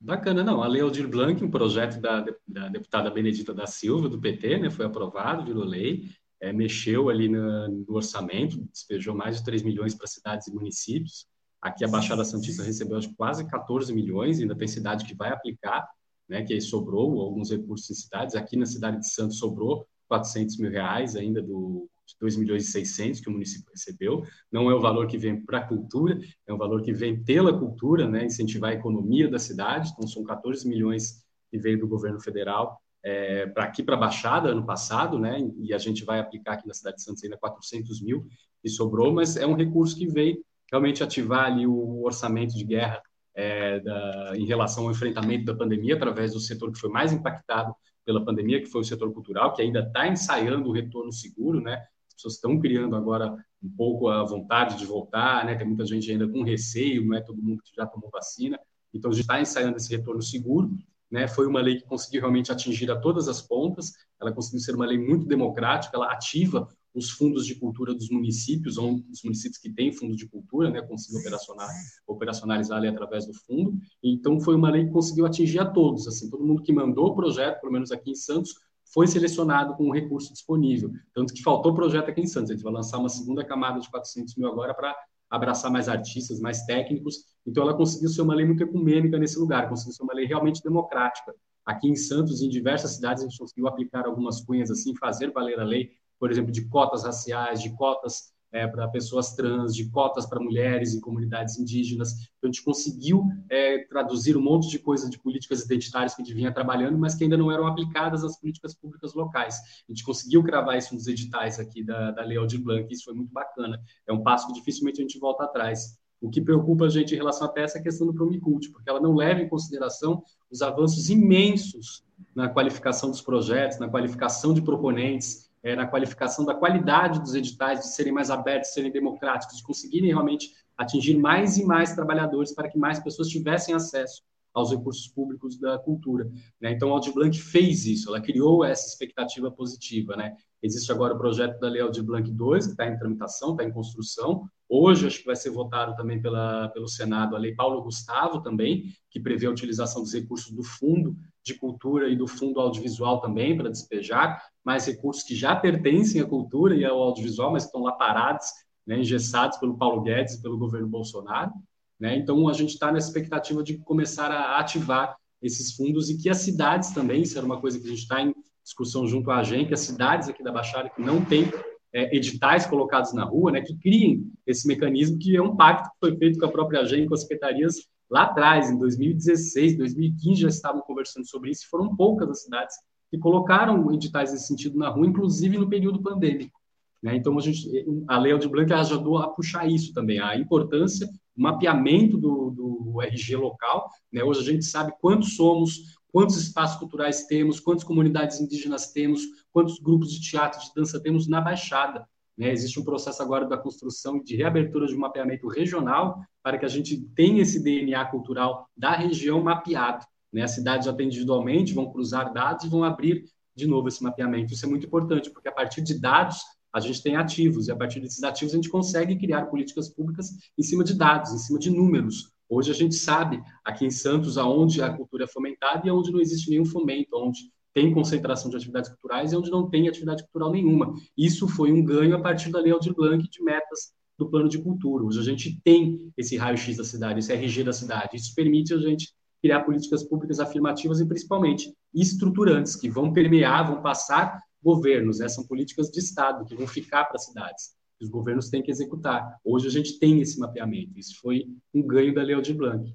Bacana, não. A Lei Aldir Blanc, um projeto da, da deputada Benedita da Silva, do PT, né, foi aprovado, virou lei, é, mexeu ali no, no, orçamento, despejou mais de 3 milhões para cidades e municípios. Aqui a Baixada Santista recebeu acho, quase 14 milhões, ainda tem cidade que vai aplicar, né, que aí sobrou alguns recursos em cidades. Aqui na cidade de Santos sobrou 400 mil reais ainda do 2 milhões e 600 que o município recebeu. Não é o valor que vem para a cultura, é um valor que vem pela cultura, né, incentivar a economia da cidade. Então, são 14 milhões que veio do governo federal é, para aqui para a Baixada ano passado, né? E a gente vai aplicar aqui na cidade de Santos ainda 400 mil que sobrou, mas é um recurso que veio realmente ativar ali o orçamento de guerra é, da, em relação ao enfrentamento da pandemia através do setor que foi mais impactado pela pandemia, que foi o setor cultural, que ainda está ensaiando o retorno seguro, né? As pessoas estão criando agora um pouco a vontade de voltar, né? Tem muita gente ainda com receio, não é todo mundo que já tomou vacina. Então, a gente está ensaiando esse retorno seguro né, foi uma lei que conseguiu realmente atingir a todas as pontas, ela conseguiu ser uma lei muito democrática, ela ativa os fundos de cultura dos municípios, ou os municípios que têm fundo de cultura, né, conseguiu operacionalizar, operacionalizar ali através do fundo, então foi uma lei que conseguiu atingir a todos, assim, todo mundo que mandou o projeto, pelo menos aqui em Santos, foi selecionado com o recurso disponível, tanto que faltou projeto aqui em Santos, a gente vai lançar uma segunda camada de 400 mil agora para abraçar mais artistas, mais técnicos. Então, ela conseguiu ser uma lei muito ecumênica nesse lugar, conseguiu ser uma lei realmente democrática. Aqui em Santos, em diversas cidades, a gente conseguiu aplicar algumas cunhas assim, fazer valer a lei, por exemplo, de cotas raciais, de cotas é, para pessoas trans, de cotas para mulheres em comunidades indígenas. Então, a gente conseguiu é, traduzir um monte de coisas de políticas identitárias que a gente vinha trabalhando, mas que ainda não eram aplicadas às políticas públicas locais. A gente conseguiu cravar isso nos editais aqui da, da Lei Aldir Blanc, isso foi muito bacana. É um passo que dificilmente a gente volta atrás. O que preocupa a gente em relação até essa questão do Promicult, porque ela não leva em consideração os avanços imensos na qualificação dos projetos, na qualificação de proponentes, é, na qualificação da qualidade dos editais, de serem mais abertos, de serem democráticos, de conseguirem realmente atingir mais e mais trabalhadores para que mais pessoas tivessem acesso aos recursos públicos da cultura. Né? Então, a Aldir Blanc fez isso, ela criou essa expectativa positiva. Né? Existe agora o projeto da Lei Aldir Blanc 2, que está em tramitação, está em construção. Hoje, acho que vai ser votado também pela, pelo Senado a Lei Paulo Gustavo também, que prevê a utilização dos recursos do Fundo de Cultura e do Fundo Audiovisual também para despejar, mais recursos que já pertencem à cultura e ao audiovisual, mas estão lá parados, né, engessados pelo Paulo Guedes e pelo governo Bolsonaro. Né? Então, a gente está na expectativa de começar a ativar esses fundos e que as cidades também, isso era uma coisa que a gente está em discussão junto à AGEM, que as cidades aqui da Baixada que não têm é, editais colocados na rua, né, que criem esse mecanismo que é um pacto que foi feito com a própria AGEM, com as secretarias lá atrás, em 2016, 2015 já estavam conversando sobre isso, foram poucas as cidades que colocaram editais nesse sentido na rua, inclusive no período pandêmico. Né? Então, a, gente, a Lei Aldir Blanc ajudou a puxar isso também, a importância, o mapeamento do, do RG local. Né? Hoje a gente sabe quantos somos, quantos espaços culturais temos, quantas comunidades indígenas temos, quantos grupos de teatro, de dança temos na Baixada. Né? Existe um processo agora da construção e de reabertura de um mapeamento regional para que a gente tenha esse DNA cultural da região mapeado. Né? As cidades até individualmente vão cruzar dados e vão abrir de novo esse mapeamento. Isso é muito importante, porque a partir de dados a gente tem ativos, e a partir desses ativos a gente consegue criar políticas públicas em cima de dados, em cima de números. Hoje a gente sabe aqui em Santos aonde a cultura é fomentada e aonde não existe nenhum fomento, onde tem concentração de atividades culturais e onde não tem atividade cultural nenhuma. Isso foi um ganho a partir da Lei Aldir Blanc de metas do plano de cultura. Hoje a gente tem esse raio-x da cidade, esse RG da cidade. Isso permite a gente criar políticas públicas afirmativas e principalmente estruturantes, que vão permear, vão passar governos. Né? São políticas de Estado que vão ficar para as cidades. Os governos têm que executar. Hoje a gente tem esse mapeamento. Isso foi um ganho da Lei Aldir Blanc.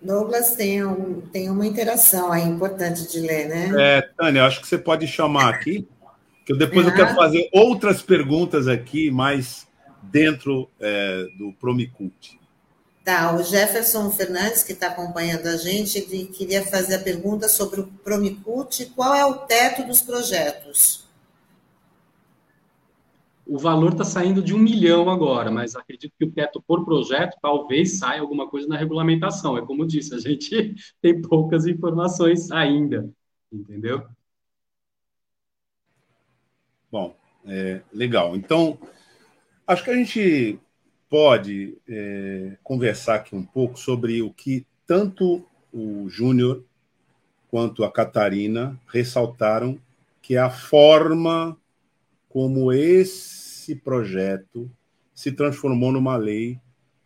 Douglas tem, um, tem uma interação aí importante de ler, né? É, Tânia, acho que você pode chamar aqui, que depois ah. eu quero fazer outras perguntas aqui, mais dentro é, do Promicult. Tá, o Jefferson Fernandes, que está acompanhando a gente, ele queria fazer a pergunta sobre o Promicult, qual é o teto dos projetos? O valor está saindo de um milhão agora, mas acredito que o teto por projeto talvez saia alguma coisa na regulamentação. É como eu disse, a gente tem poucas informações ainda, entendeu? Bom, é, legal. Então, acho que a gente pode é, conversar aqui um pouco sobre o que tanto o Júnior quanto a Catarina ressaltaram, que é a forma como esse projeto se transformou numa lei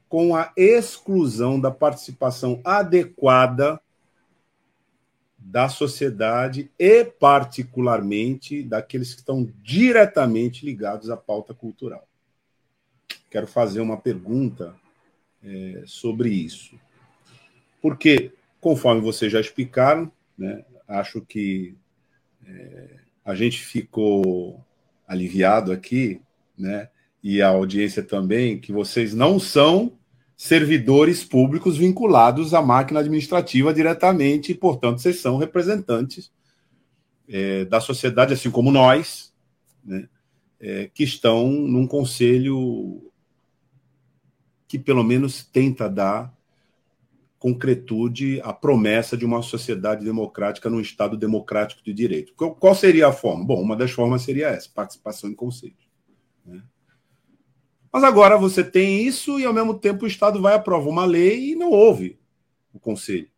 com a exclusão da participação adequada da sociedade e, particularmente, daqueles que estão diretamente ligados à pauta cultural. Quero fazer uma pergunta é, sobre isso. Porque, conforme vocês já explicaram, né, acho que é, a gente ficou aliviado aqui, né, e a audiência também, que vocês não são servidores públicos vinculados à máquina administrativa diretamente, e, portanto, vocês são representantes é, da sociedade, assim como nós, né, é, que estão num conselho que pelo menos tenta dar concretude à promessa de uma sociedade democrática num Estado democrático de direito. Qual seria a forma? Bom, uma das formas seria essa, participação em conselho. Né? Mas agora você tem isso e, ao mesmo tempo, o Estado vai aprovar uma lei e não houve o conselho.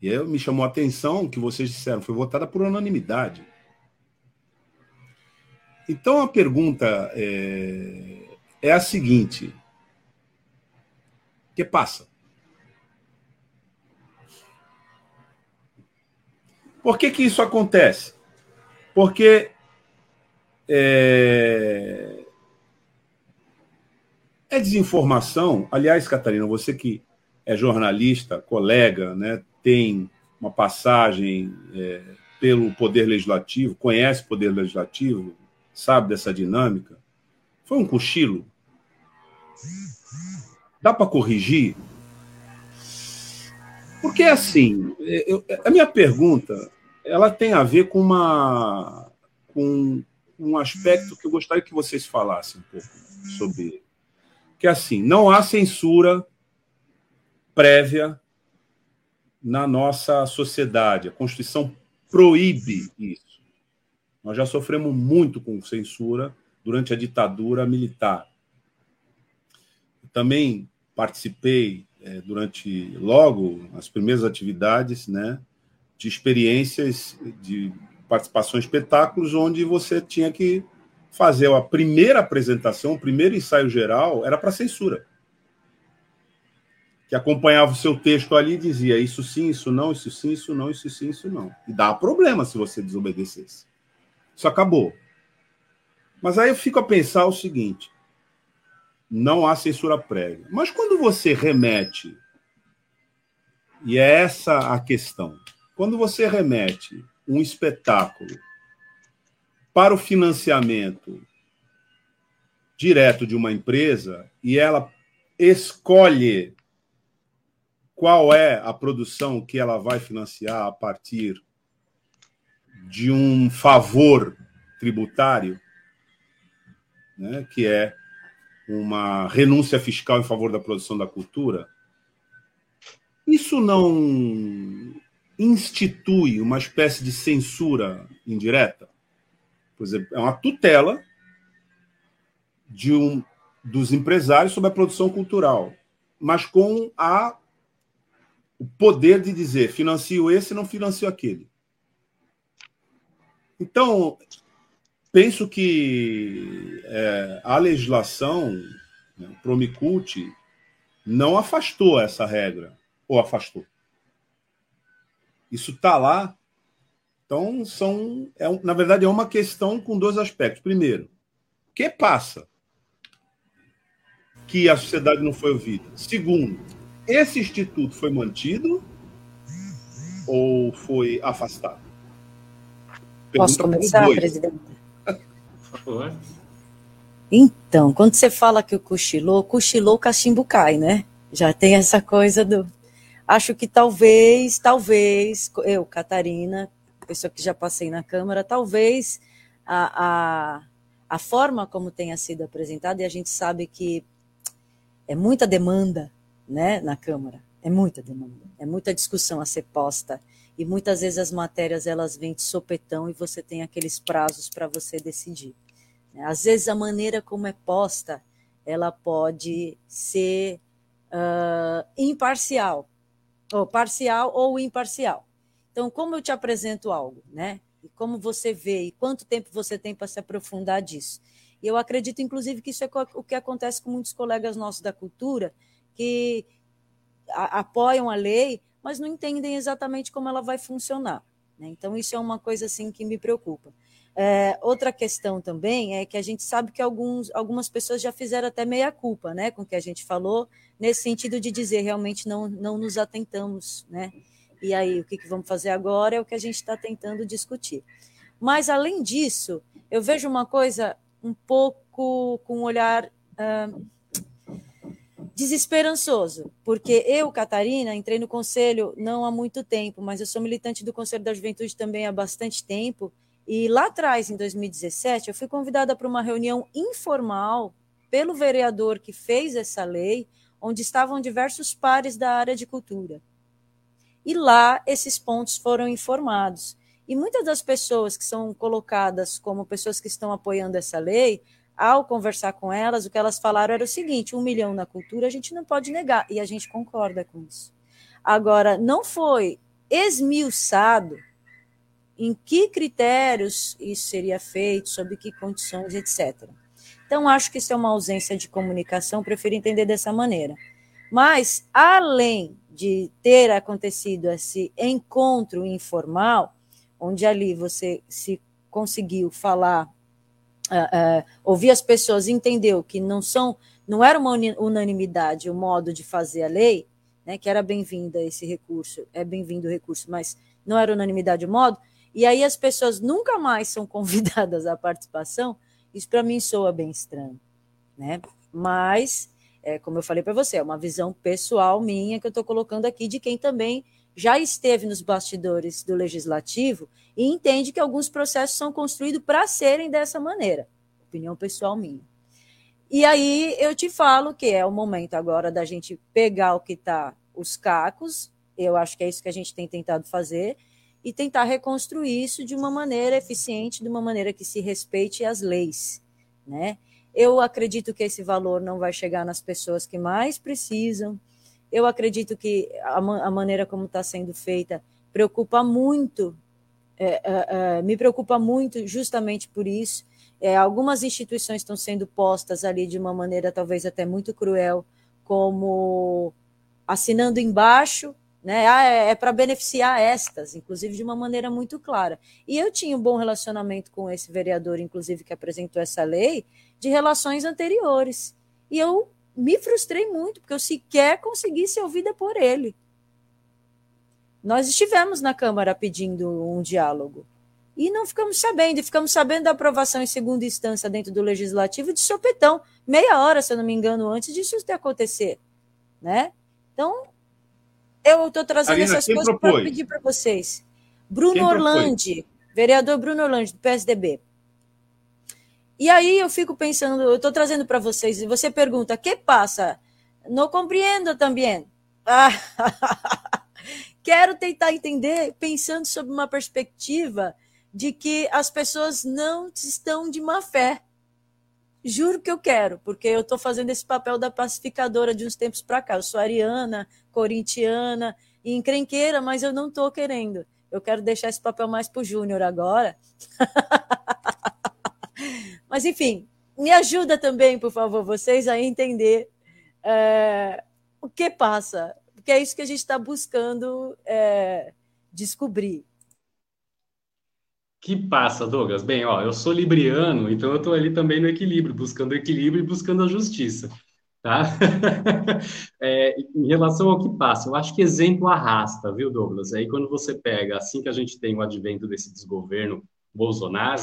E aí me chamou a atenção que vocês disseram, foi votada por unanimidade. Então a pergunta é, é a seguinte: que passa? Por que, que isso acontece? Porque é, é desinformação. Aliás, Catarina, você que é jornalista, colega, né, tem uma passagem é, pelo Poder Legislativo, conhece o Poder Legislativo, sabe dessa dinâmica. Foi um cochilo? Dá para corrigir? Porque assim, eu, a minha pergunta, ela tem a ver com uma com um aspecto que eu gostaria que vocês falassem um pouco sobre Que é assim, não há censura prévia na nossa sociedade. A Constituição proíbe isso. Nós já sofremos muito com censura durante a ditadura militar. também participei é, durante logo as primeiras atividades, né, de experiências de participação em espetáculos onde você tinha que fazer a primeira apresentação, o primeiro ensaio geral era para censura que acompanhava o seu texto ali e dizia isso sim, isso não, isso sim, isso não, isso sim, isso não. E dá problema se você desobedecesse. Isso acabou. Mas aí eu fico a pensar o seguinte: não há censura prévia. Mas quando você remete, e é essa a questão, quando você remete um espetáculo para o financiamento direto de uma empresa e ela escolhe qual é a produção que ela vai financiar a partir de um favor tributário, né, que é uma renúncia fiscal em favor da produção da cultura, isso não institui uma espécie de censura indireta? Por exemplo, é uma tutela de um dos empresários sobre a produção cultural, mas com a o poder de dizer financio esse não financio aquele. Então, penso que é, a legislação, né, o Promicult, não afastou essa regra, ou afastou. Isso está lá. Então, são, é, na verdade, é uma questão com dois aspectos. Primeiro, o que passa que a sociedade não foi ouvida? Segundo, esse instituto foi mantido ou foi afastado? Posso começar, presidente? Favor. Então, quando você fala que o cochilou, cochilou, o cachimbo cai, né? Já tem essa coisa do. Acho que talvez, talvez, eu, Catarina, pessoa que já passei na Câmara, talvez a, a, a forma como tenha sido apresentada, e a gente sabe que é muita demanda né, na Câmara. É muita demanda, é muita discussão a ser posta. E muitas vezes as matérias elas vêm de sopetão e você tem aqueles prazos para você decidir. Às vezes a maneira como é posta, ela pode ser uh, imparcial, ou parcial ou imparcial. Então, como eu te apresento algo, né? E como você vê e quanto tempo você tem para se aprofundar disso. E eu acredito, inclusive, que isso é o que acontece com muitos colegas nossos da cultura, que apoiam a lei, mas não entendem exatamente como ela vai funcionar. Né? Então, isso é uma coisa assim que me preocupa. É, outra questão também é que a gente sabe que alguns, algumas pessoas já fizeram até meia-culpa né, com o que a gente falou, nesse sentido de dizer realmente não, não nos atentamos. Né? E aí, o que, que vamos fazer agora é o que a gente está tentando discutir. Mas, além disso, eu vejo uma coisa um pouco com um olhar uh, desesperançoso, porque eu, Catarina, entrei no conselho não há muito tempo, mas eu sou militante do Conselho da Juventude também há bastante tempo, e lá atrás, em 2017, eu fui convidada para uma reunião informal pelo vereador que fez essa lei, onde estavam diversos pares da área de cultura. E lá esses pontos foram informados. E muitas das pessoas que são colocadas como pessoas que estão apoiando essa lei, ao conversar com elas, o que elas falaram era o seguinte: um milhão na cultura a gente não pode negar, e a gente concorda com isso. Agora, não foi esmiuçado em que critérios isso seria feito, sob que condições, etc. Então, acho que isso é uma ausência de comunicação, prefiro entender dessa maneira. Mas, além de ter acontecido esse encontro informal, onde ali você se conseguiu falar, uh, uh, ouvir as pessoas, entendeu que não são, não era uma unanimidade o modo de fazer a lei, né, que era bem-vinda esse recurso, é bem-vindo o recurso, mas não era unanimidade o modo, e aí as pessoas nunca mais são convidadas à participação, isso para mim soa bem estranho, né? Mas, é, como eu falei para você, é uma visão pessoal minha que eu estou colocando aqui de quem também já esteve nos bastidores do legislativo e entende que alguns processos são construídos para serem dessa maneira. Opinião pessoal minha. E aí eu te falo que é o momento agora da gente pegar o que está os cacos, eu acho que é isso que a gente tem tentado fazer, e tentar reconstruir isso de uma maneira eficiente, de uma maneira que se respeite as leis, né? Eu acredito que esse valor não vai chegar nas pessoas que mais precisam. Eu acredito que a, a maneira como está sendo feita preocupa muito, é, é, é, me preocupa muito justamente por isso. É, algumas instituições estão sendo postas ali de uma maneira talvez até muito cruel, como assinando embaixo né? Ah, é, é para beneficiar estas, inclusive de uma maneira muito clara. E eu tinha um bom relacionamento com esse vereador, inclusive, que apresentou essa lei, de relações anteriores. E eu me frustrei muito, porque eu sequer consegui ser ouvida por ele. Nós estivemos na Câmara pedindo um diálogo. E não ficamos sabendo, e ficamos sabendo da aprovação em segunda instância dentro do Legislativo de sopetão, meia hora, se eu não me engano, antes disso ter acontecer. Né? Então, eu estou trazendo essas coisas para pedir para vocês. Bruno Orlandi, vereador Bruno Orlandi, do PSDB. E aí eu fico pensando, eu estou trazendo para vocês, e você pergunta, que passa? Não compreendo também. Ah, quero tentar entender, pensando sobre uma perspectiva de que as pessoas não estão de má fé. Juro que eu quero, porque eu estou fazendo esse papel da pacificadora de uns tempos para cá. Eu sou ariana, corintiana e encrenqueira, mas eu não estou querendo. Eu quero deixar esse papel mais para o Júnior agora. mas, enfim, me ajuda também, por favor, vocês a entender é, o que passa, porque é isso que a gente está buscando é, descobrir. Que passa, Douglas? Bem, ó, eu sou libriano, então eu estou ali também no equilíbrio, buscando equilíbrio e buscando a justiça, tá? é, em relação ao que passa, eu acho que exemplo arrasta, viu, Douglas? Aí quando você pega, assim que a gente tem o advento desse desgoverno Bolsonaro,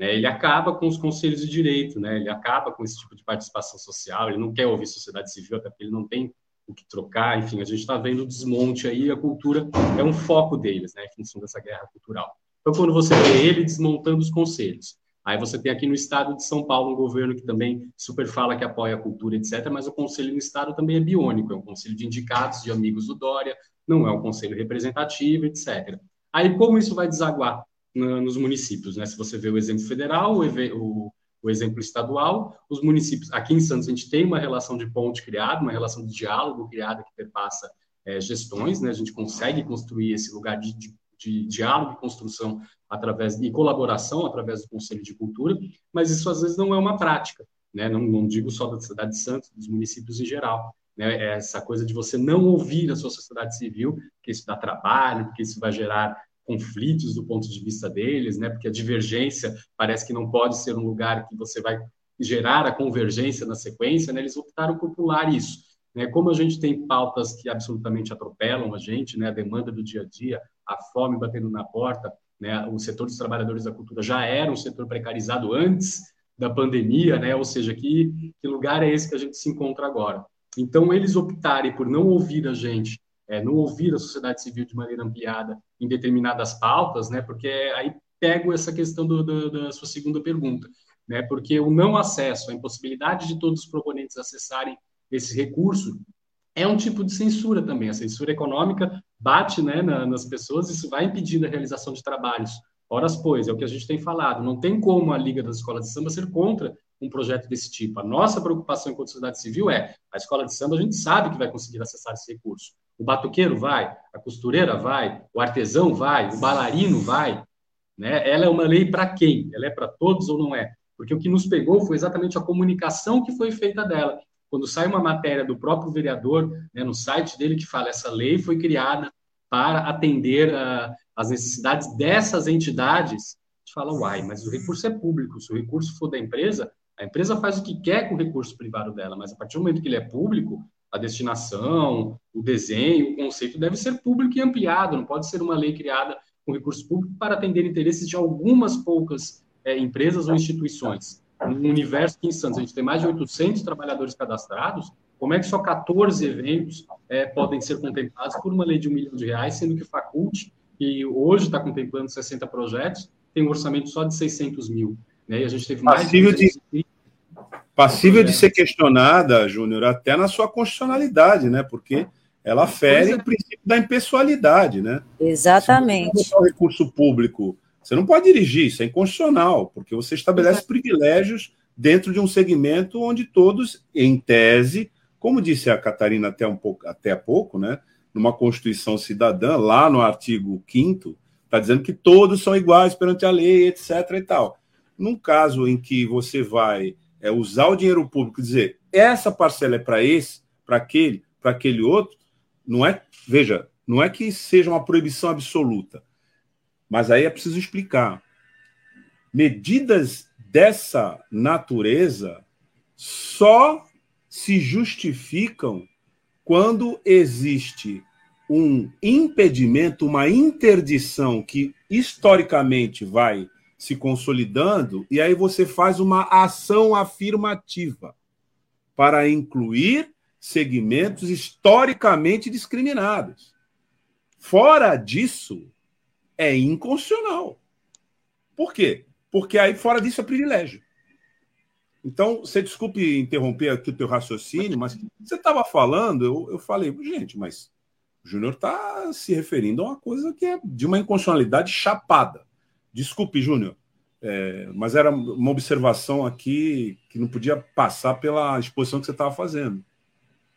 né, ele acaba com os conselhos de direito, né? Ele acaba com esse tipo de participação social, ele não quer ouvir sociedade civil, até porque ele não tem o que trocar, enfim, a gente está vendo o desmonte aí, a cultura é um foco deles, né, em função dessa guerra cultural. Então, quando você vê ele desmontando os conselhos, aí você tem aqui no estado de São Paulo um governo que também super fala que apoia a cultura, etc., mas o conselho no estado também é biônico, é um conselho de indicados, de amigos do Dória, não é um conselho representativo, etc. Aí, como isso vai desaguar nos municípios? Né? Se você vê o exemplo federal, o, o, o exemplo estadual, os municípios, aqui em Santos a gente tem uma relação de ponte criada, uma relação de diálogo criada que perpassa é, gestões, né? a gente consegue construir esse lugar de, de de diálogo e construção através e colaboração através do Conselho de Cultura, mas isso às vezes não é uma prática, né? Não, não digo só da cidade de Santos, dos municípios em geral. Né? É essa coisa de você não ouvir a sua sociedade civil, que isso dá trabalho, que isso vai gerar conflitos do ponto de vista deles, né? Porque a divergência parece que não pode ser um lugar que você vai gerar a convergência na sequência, né? Eles optaram por pular isso. Né? Como a gente tem pautas que absolutamente atropelam a gente, né? A demanda do dia a dia, a fome batendo na porta, né? O setor dos trabalhadores da cultura já era um setor precarizado antes da pandemia, né? Ou seja, que, que lugar é esse que a gente se encontra agora? Então, eles optarem por não ouvir a gente, é, não ouvir a sociedade civil de maneira ampliada em determinadas pautas, né? Porque aí pego essa questão do, do, da sua segunda pergunta, né? Porque o não acesso, a impossibilidade de todos os proponentes acessarem esse recurso é um tipo de censura também. A censura econômica bate né, na, nas pessoas, isso vai impedindo a realização de trabalhos Horas, pois, é o que a gente tem falado. Não tem como a Liga das Escolas de Samba ser contra um projeto desse tipo. A nossa preocupação enquanto sociedade civil é a escola de samba, a gente sabe que vai conseguir acessar esse recurso. O batuqueiro vai, a costureira vai, o artesão vai, o bailarino vai. Né? Ela é uma lei para quem? Ela é para todos ou não é? Porque o que nos pegou foi exatamente a comunicação que foi feita dela. Quando sai uma matéria do próprio vereador, né, no site dele, que fala essa lei foi criada para atender a, as necessidades dessas entidades, a gente fala, uai, mas o recurso é público, se o recurso for da empresa, a empresa faz o que quer com o recurso privado dela, mas a partir do momento que ele é público, a destinação, o desenho, o conceito deve ser público e ampliado, não pode ser uma lei criada com recurso público para atender interesses de algumas poucas é, empresas ou instituições. No universo que em Santos a gente tem mais de 800 trabalhadores cadastrados, como é que só 14 eventos é, podem ser contemplados por uma lei de um milhão de reais, sendo que faculte que hoje está contemplando 60 projetos, tem um orçamento só de 600 mil. Né? E a gente teve mais passível de, de Passível de ser questionada, Júnior, até na sua constitucionalidade, né? Porque ela fere é. o princípio da impessoalidade, né? Exatamente. Se você o recurso público, você não pode dirigir, isso é inconstitucional, porque você estabelece privilégios dentro de um segmento onde todos, em tese, como disse a Catarina até um pouco, até há pouco, né? numa Constituição cidadã, lá no artigo 5 está dizendo que todos são iguais perante a lei, etc. e tal. Num caso em que você vai é, usar o dinheiro público dizer essa parcela é para esse, para aquele, para aquele outro, não é, veja, não é que seja uma proibição absoluta, mas aí é preciso explicar. Medidas dessa natureza só se justificam quando existe um impedimento, uma interdição que historicamente vai se consolidando, e aí você faz uma ação afirmativa para incluir segmentos historicamente discriminados. Fora disso, é inconstitucional. Por quê? Porque aí fora disso é privilégio. Então, você desculpe interromper aqui o teu raciocínio, mas você estava falando, eu, eu falei, gente, mas o Júnior está se referindo a uma coisa que é de uma inconstitucionalidade chapada. Desculpe, Júnior, é, mas era uma observação aqui que não podia passar pela exposição que você estava fazendo.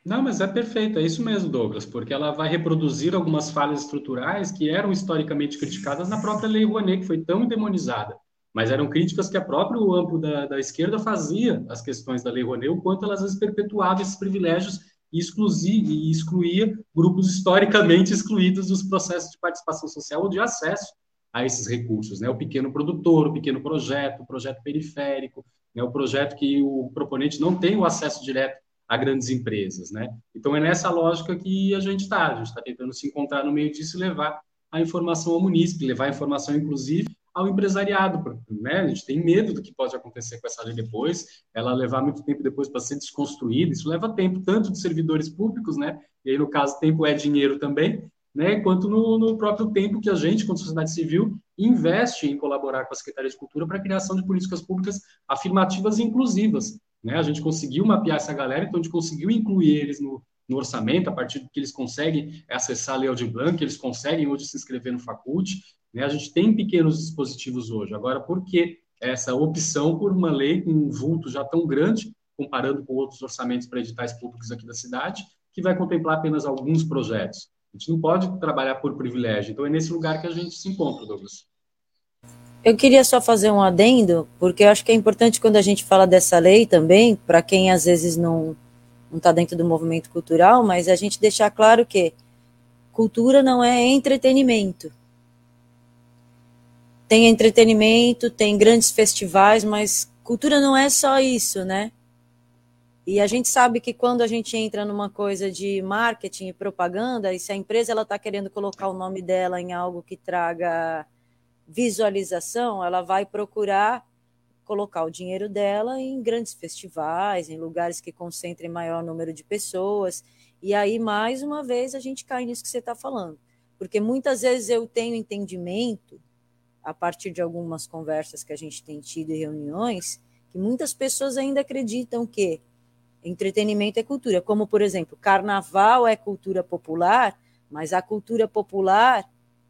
Não, mas é perfeito, é isso mesmo, Douglas, porque ela vai reproduzir algumas falhas estruturais que eram historicamente criticadas na própria Lei Rouanet, que foi tão demonizada mas eram críticas que a própria amplo da, da esquerda fazia às questões da Lei Rouanet, o quanto elas perpetuavam esses privilégios e, e excluía grupos historicamente excluídos dos processos de participação social ou de acesso a esses recursos, né? O pequeno produtor, o pequeno projeto, o projeto periférico, né? o projeto que o proponente não tem o acesso direto a grandes empresas, né? Então é nessa lógica que a gente está, a gente está tentando se encontrar no meio disso e levar a informação ao munícipe, levar a informação, inclusive, ao empresariado. Né? A gente tem medo do que pode acontecer com essa lei depois, ela levar muito tempo depois para ser desconstruída. Isso leva tempo, tanto de servidores públicos, né? e aí, no caso, tempo é dinheiro também, né? quanto no, no próprio tempo que a gente, como sociedade civil, investe em colaborar com a Secretaria de Cultura para a criação de políticas públicas afirmativas e inclusivas. Né? A gente conseguiu mapear essa galera, então a gente conseguiu incluir eles no, no orçamento, a partir do que eles conseguem acessar a Lei Aldir Blanc, eles conseguem hoje se inscrever no Facult, né? A gente tem pequenos dispositivos hoje. Agora, por que essa opção por uma lei com um vulto já tão grande, comparando com outros orçamentos para editais públicos aqui da cidade, que vai contemplar apenas alguns projetos? A gente não pode trabalhar por privilégio. Então, é nesse lugar que a gente se encontra, Douglas. Eu queria só fazer um adendo, porque eu acho que é importante quando a gente fala dessa lei também, para quem às vezes não está dentro do movimento cultural, mas a gente deixar claro que cultura não é entretenimento. tem entretenimento, tem grandes festivais, mas cultura não é só isso, né? E a gente sabe que quando a gente entra numa coisa de marketing e propaganda, e se a empresa ela está querendo colocar o nome dela em algo que traga visualização, ela vai procurar colocar o dinheiro dela em grandes festivais, em lugares que concentrem maior número de pessoas. E aí, mais uma vez, a gente cai nisso que você está falando. Porque muitas vezes eu tenho entendimento, a partir de algumas conversas que a gente tem tido em reuniões, que muitas pessoas ainda acreditam que entretenimento é cultura. Como, por exemplo, carnaval é cultura popular, mas a cultura popular,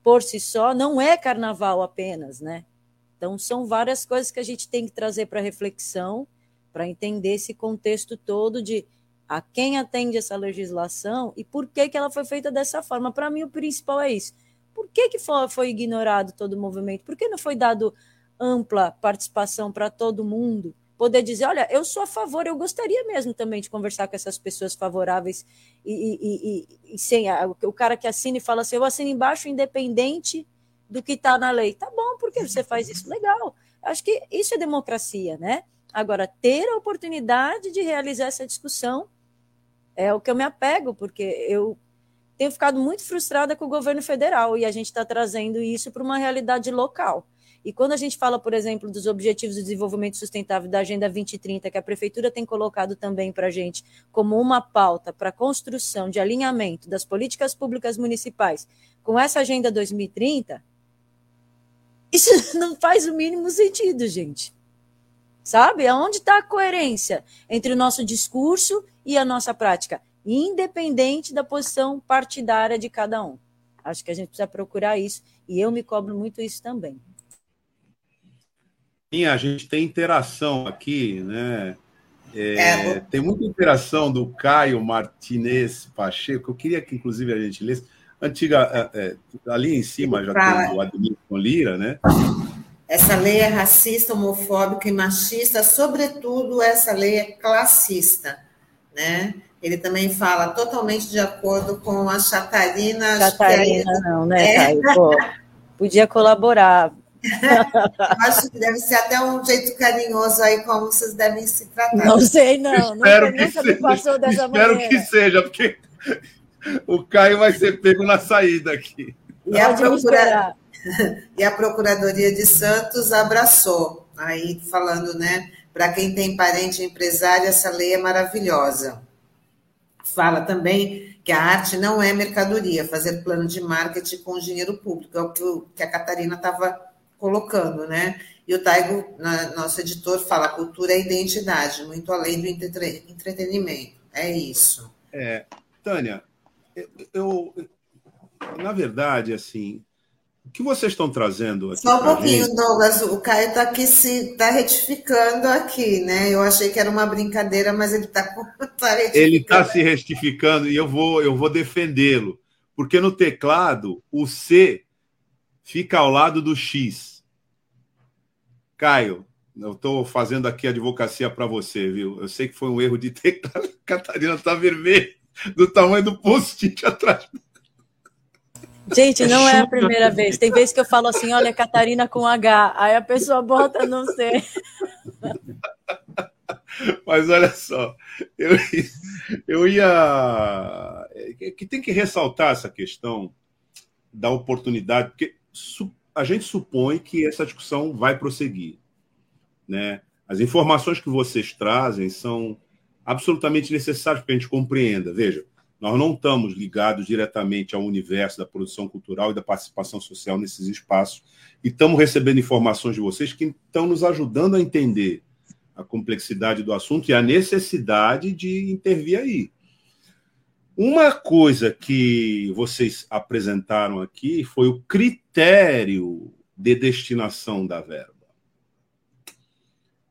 por si só, não é carnaval apenas, né? Então, são várias coisas que a gente tem que trazer para reflexão, para entender esse contexto todo de a quem atende essa legislação e por que, que ela foi feita dessa forma. Para mim, o principal é isso. Por que, que foi, foi ignorado todo o movimento? Por que não foi dado ampla participação para todo mundo? Poder dizer, olha, eu sou a favor, eu gostaria mesmo também de conversar com essas pessoas favoráveis e, e, e, e sem a, o cara que assina e fala assim, eu assino embaixo independente do que está na lei. Tá bom, porque você faz isso? Legal. Acho que isso é democracia, né? Agora, ter a oportunidade de realizar essa discussão é o que eu me apego, porque eu tenho ficado muito frustrada com o governo federal e a gente está trazendo isso para uma realidade local. E quando a gente fala, por exemplo, dos Objetivos de Desenvolvimento Sustentável da Agenda 2030, que a Prefeitura tem colocado também para a gente como uma pauta para a construção de alinhamento das políticas públicas municipais com essa Agenda 2030, isso não faz o mínimo sentido, gente. Sabe? Aonde está a coerência entre o nosso discurso e a nossa prática, independente da posição partidária de cada um? Acho que a gente precisa procurar isso e eu me cobro muito isso também. Sim, a gente tem interação aqui, né? É, é, tem muita interação do Caio Martinez Pacheco. Eu queria que, inclusive, a gente lesse. Antiga, é, é ali em cima já tem o Admilson Lira, né? Essa lei é racista, homofóbica e machista, sobretudo essa lei é classista, né? Ele também fala totalmente de acordo com a Chatarina. Chatarina, é... não, né, Caio? Pô, podia colaborar. Acho que deve ser até um jeito carinhoso aí, como vocês devem se tratar. Não sei, não. Espero nunca, que nunca seja. passou dessa Espero maneira. que seja, porque o Caio vai ser pego na saída aqui. E a, procura... e a Procuradoria de Santos abraçou, aí falando, né? Para quem tem parente empresário, essa lei é maravilhosa. Fala também que a arte não é mercadoria, fazer plano de marketing com dinheiro público, é o que a Catarina estava colocando, né? E o Taigo, nosso editor, fala: cultura é identidade, muito além do entretenimento. É isso. É, Tânia, eu, eu na verdade, assim, o que vocês estão trazendo aqui? Só um pouquinho, gente... Douglas. O Caio está aqui se está retificando aqui, né? Eu achei que era uma brincadeira, mas ele está tá Ele está se retificando e eu vou, eu vou defendê-lo. Porque no teclado, o C fica ao lado do X. Caio, eu estou fazendo aqui advocacia para você, viu? Eu sei que foi um erro de ter. Catarina está vermelha, do tamanho do post-it atrás. Gente, não é a primeira vez. Tem vezes que eu falo assim, olha, Catarina com H. Aí a pessoa bota, não sei. Mas olha só, eu, eu ia. É que tem que ressaltar essa questão da oportunidade, porque a gente supõe que essa discussão vai prosseguir. Né? As informações que vocês trazem são absolutamente necessárias para a gente compreenda. Veja, nós não estamos ligados diretamente ao universo da produção cultural e da participação social nesses espaços e estamos recebendo informações de vocês que estão nos ajudando a entender a complexidade do assunto e a necessidade de intervir aí. Uma coisa que vocês apresentaram aqui foi o critério de destinação da verba.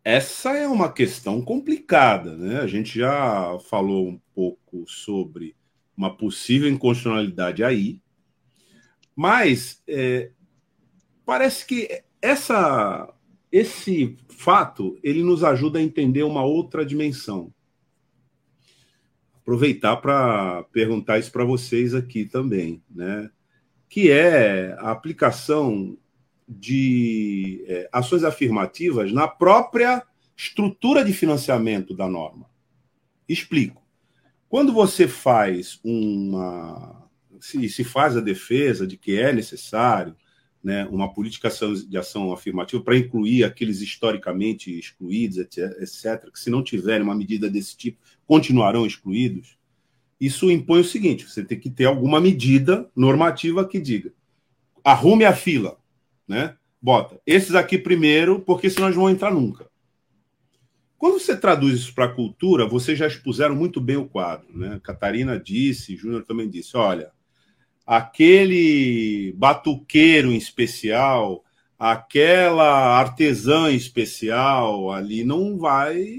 Essa é uma questão complicada, né? A gente já falou um pouco sobre uma possível inconstitucionalidade aí, mas é, parece que essa, esse fato ele nos ajuda a entender uma outra dimensão aproveitar para perguntar isso para vocês aqui também, né? Que é a aplicação de é, ações afirmativas na própria estrutura de financiamento da norma. Explico. Quando você faz uma. Se, se faz a defesa de que é necessário né, uma política de ação afirmativa para incluir aqueles historicamente excluídos, etc., que se não tiverem uma medida desse tipo, continuarão excluídos. Isso impõe o seguinte: você tem que ter alguma medida normativa que diga arrume a fila, né? Bota esses aqui primeiro, porque senão eles vão entrar nunca. Quando você traduz isso para a cultura, vocês já expuseram muito bem o quadro, né? Catarina disse, Júnior também disse, olha, aquele batuqueiro em especial, aquela artesã em especial ali não vai,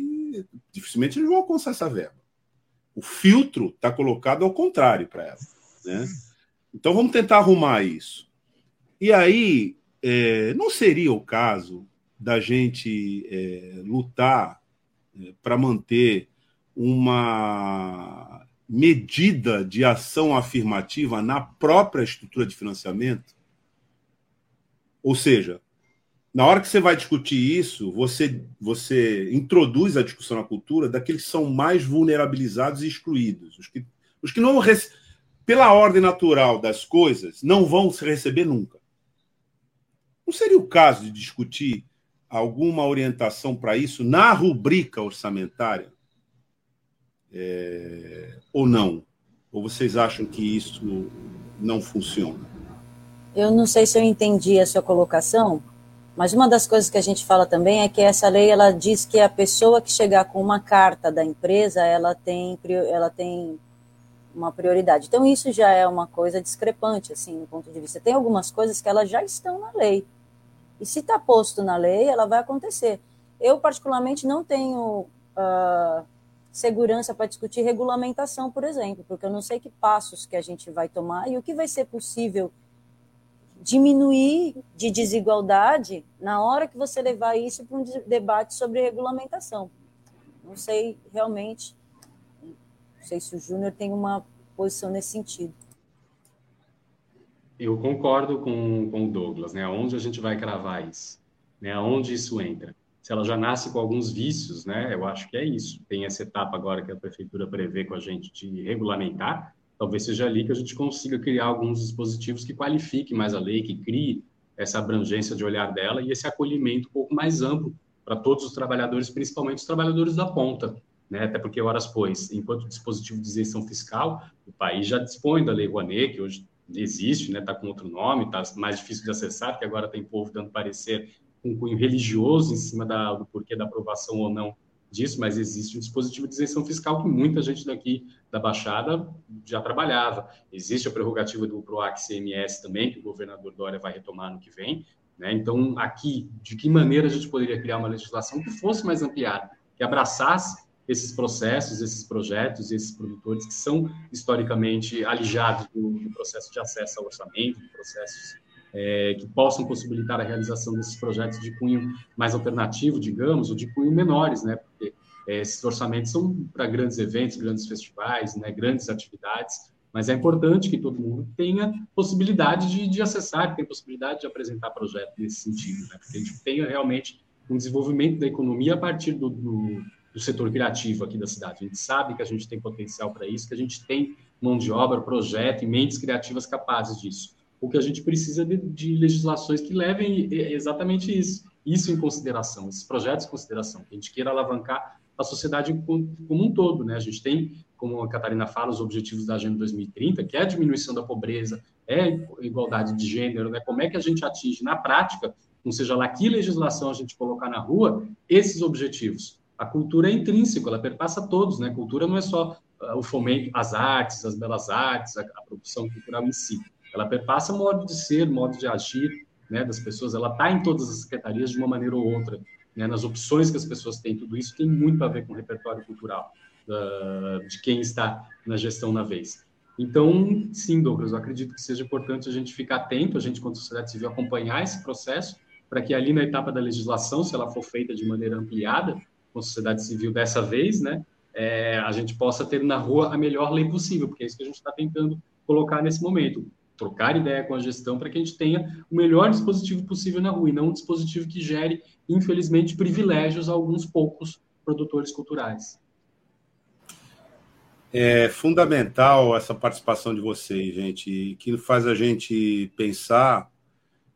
dificilmente eles vão alcançar essa verba. O filtro está colocado ao contrário para ela, né? Então vamos tentar arrumar isso. E aí, é, não seria o caso da gente é, lutar é, para manter uma medida de ação afirmativa na própria estrutura de financiamento? Ou seja, na hora que você vai discutir isso, você, você introduz a discussão na cultura daqueles que são mais vulnerabilizados e excluídos. Os que, os que não, pela ordem natural das coisas, não vão se receber nunca. Não seria o caso de discutir alguma orientação para isso na rubrica orçamentária? É, ou não? Ou vocês acham que isso não funciona? Eu não sei se eu entendi a sua colocação, mas uma das coisas que a gente fala também é que essa lei ela diz que a pessoa que chegar com uma carta da empresa ela tem ela tem uma prioridade. Então isso já é uma coisa discrepante assim no ponto de vista. Tem algumas coisas que elas já estão na lei. E se está posto na lei, ela vai acontecer. Eu, particularmente, não tenho uh, segurança para discutir regulamentação, por exemplo, porque eu não sei que passos que a gente vai tomar e o que vai ser possível diminuir de desigualdade na hora que você levar isso para um debate sobre regulamentação. Não sei realmente, não sei se o Júnior tem uma posição nesse sentido. Eu concordo com, com o Douglas, né? Onde a gente vai cravar isso? Né? Onde isso entra? Se ela já nasce com alguns vícios, né? Eu acho que é isso. Tem essa etapa agora que a prefeitura prevê com a gente de regulamentar. Talvez seja ali que a gente consiga criar alguns dispositivos que qualifiquem mais a lei, que crie essa abrangência de olhar dela e esse acolhimento um pouco mais amplo para todos os trabalhadores, principalmente os trabalhadores da ponta, né? Até porque horas pois, enquanto dispositivo de isenção fiscal, o país já dispõe da Lei Rouanet, que hoje existe, né? Está com outro nome, está mais difícil de acessar, porque agora tem povo dando parecer com cunho religioso em cima da, do porquê da aprovação ou não disso, mas existe um dispositivo de isenção fiscal que muita gente daqui da Baixada já trabalhava. Existe a prerrogativa do PROAC CMS também, que o governador Dória vai retomar no que vem. Né? Então, aqui, de que maneira a gente poderia criar uma legislação que fosse mais ampliada, que abraçasse esses processos, esses projetos, esses produtores que são historicamente alijados do, do processo de acesso ao orçamento, processos é, que possam possibilitar a realização desses projetos de cunho mais alternativo, digamos, ou de cunho menores, né? Porque é, esses orçamentos são para grandes eventos, grandes festivais, né? Grandes atividades, mas é importante que todo mundo tenha possibilidade de, de acessar, que tenha possibilidade de apresentar projetos nesse sentido, né? Porque a gente tenha realmente um desenvolvimento da economia a partir do, do do setor criativo aqui da cidade. A gente sabe que a gente tem potencial para isso, que a gente tem mão de obra, projeto e mentes criativas capazes disso. O que a gente precisa de, de legislações que levem exatamente isso, isso em consideração, esses projetos em consideração, que a gente queira alavancar a sociedade como um todo, né? A gente tem, como a Catarina fala, os objetivos da Agenda 2030, que é a diminuição da pobreza, é igualdade de gênero, né? Como é que a gente atinge na prática, não seja lá que legislação a gente colocar na rua, esses objetivos? a cultura é intrínseca, ela perpassa todos, né? Cultura não é só uh, o fomento às artes, às belas artes, a, a, produção cultural em si. Ela perpassa o modo de ser, o modo de agir, né, das pessoas. Ela está em todas as secretarias de uma maneira ou outra, né? Nas opções que as pessoas têm, tudo isso tem muito a ver com o repertório cultural uh, de quem está na gestão na vez. Então, sim, Douglas, eu acredito que seja importante a gente ficar atento, a gente, quanto sociedade civil, acompanhar esse processo, para que ali na etapa da legislação, se ela for feita de maneira ampliada, com a sociedade civil dessa vez, né, é, a gente possa ter na rua a melhor lei possível, porque é isso que a gente está tentando colocar nesse momento. Trocar ideia com a gestão para que a gente tenha o melhor dispositivo possível na rua e não um dispositivo que gere, infelizmente, privilégios a alguns poucos produtores culturais. É fundamental essa participação de vocês, gente, que faz a gente pensar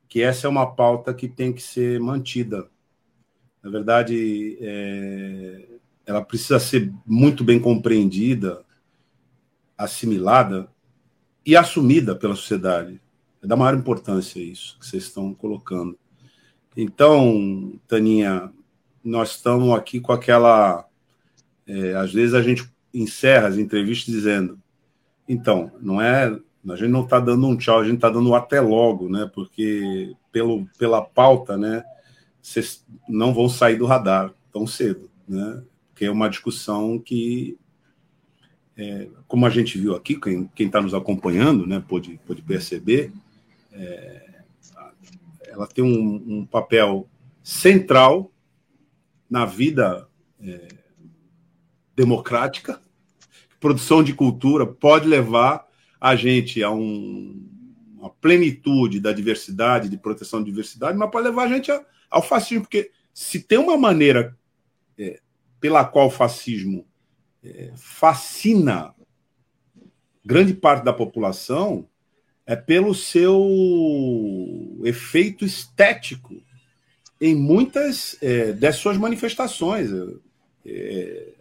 que essa é uma pauta que tem que ser mantida. Na verdade, é, ela precisa ser muito bem compreendida, assimilada e assumida pela sociedade. É da maior importância isso que vocês estão colocando. Então, Taninha, nós estamos aqui com aquela. É, às vezes a gente encerra as entrevistas dizendo: então, não é. A gente não está dando um tchau, a gente está dando um até logo, né? Porque pelo, pela pauta, né? Vocês não vão sair do radar tão cedo, né? Porque é uma discussão que, é, como a gente viu aqui, quem está nos acompanhando, né? Perceber, é, ela tem um, um, papel central na vida é, democrática produção de cultura pode levar a gente a um, uma plenitude da diversidade, de proteção da diversidade, mas pode levar a gente a, ao fascismo, porque se tem uma maneira é, pela qual o fascismo é, fascina grande parte da população, é pelo seu efeito estético em muitas é, das suas manifestações. É,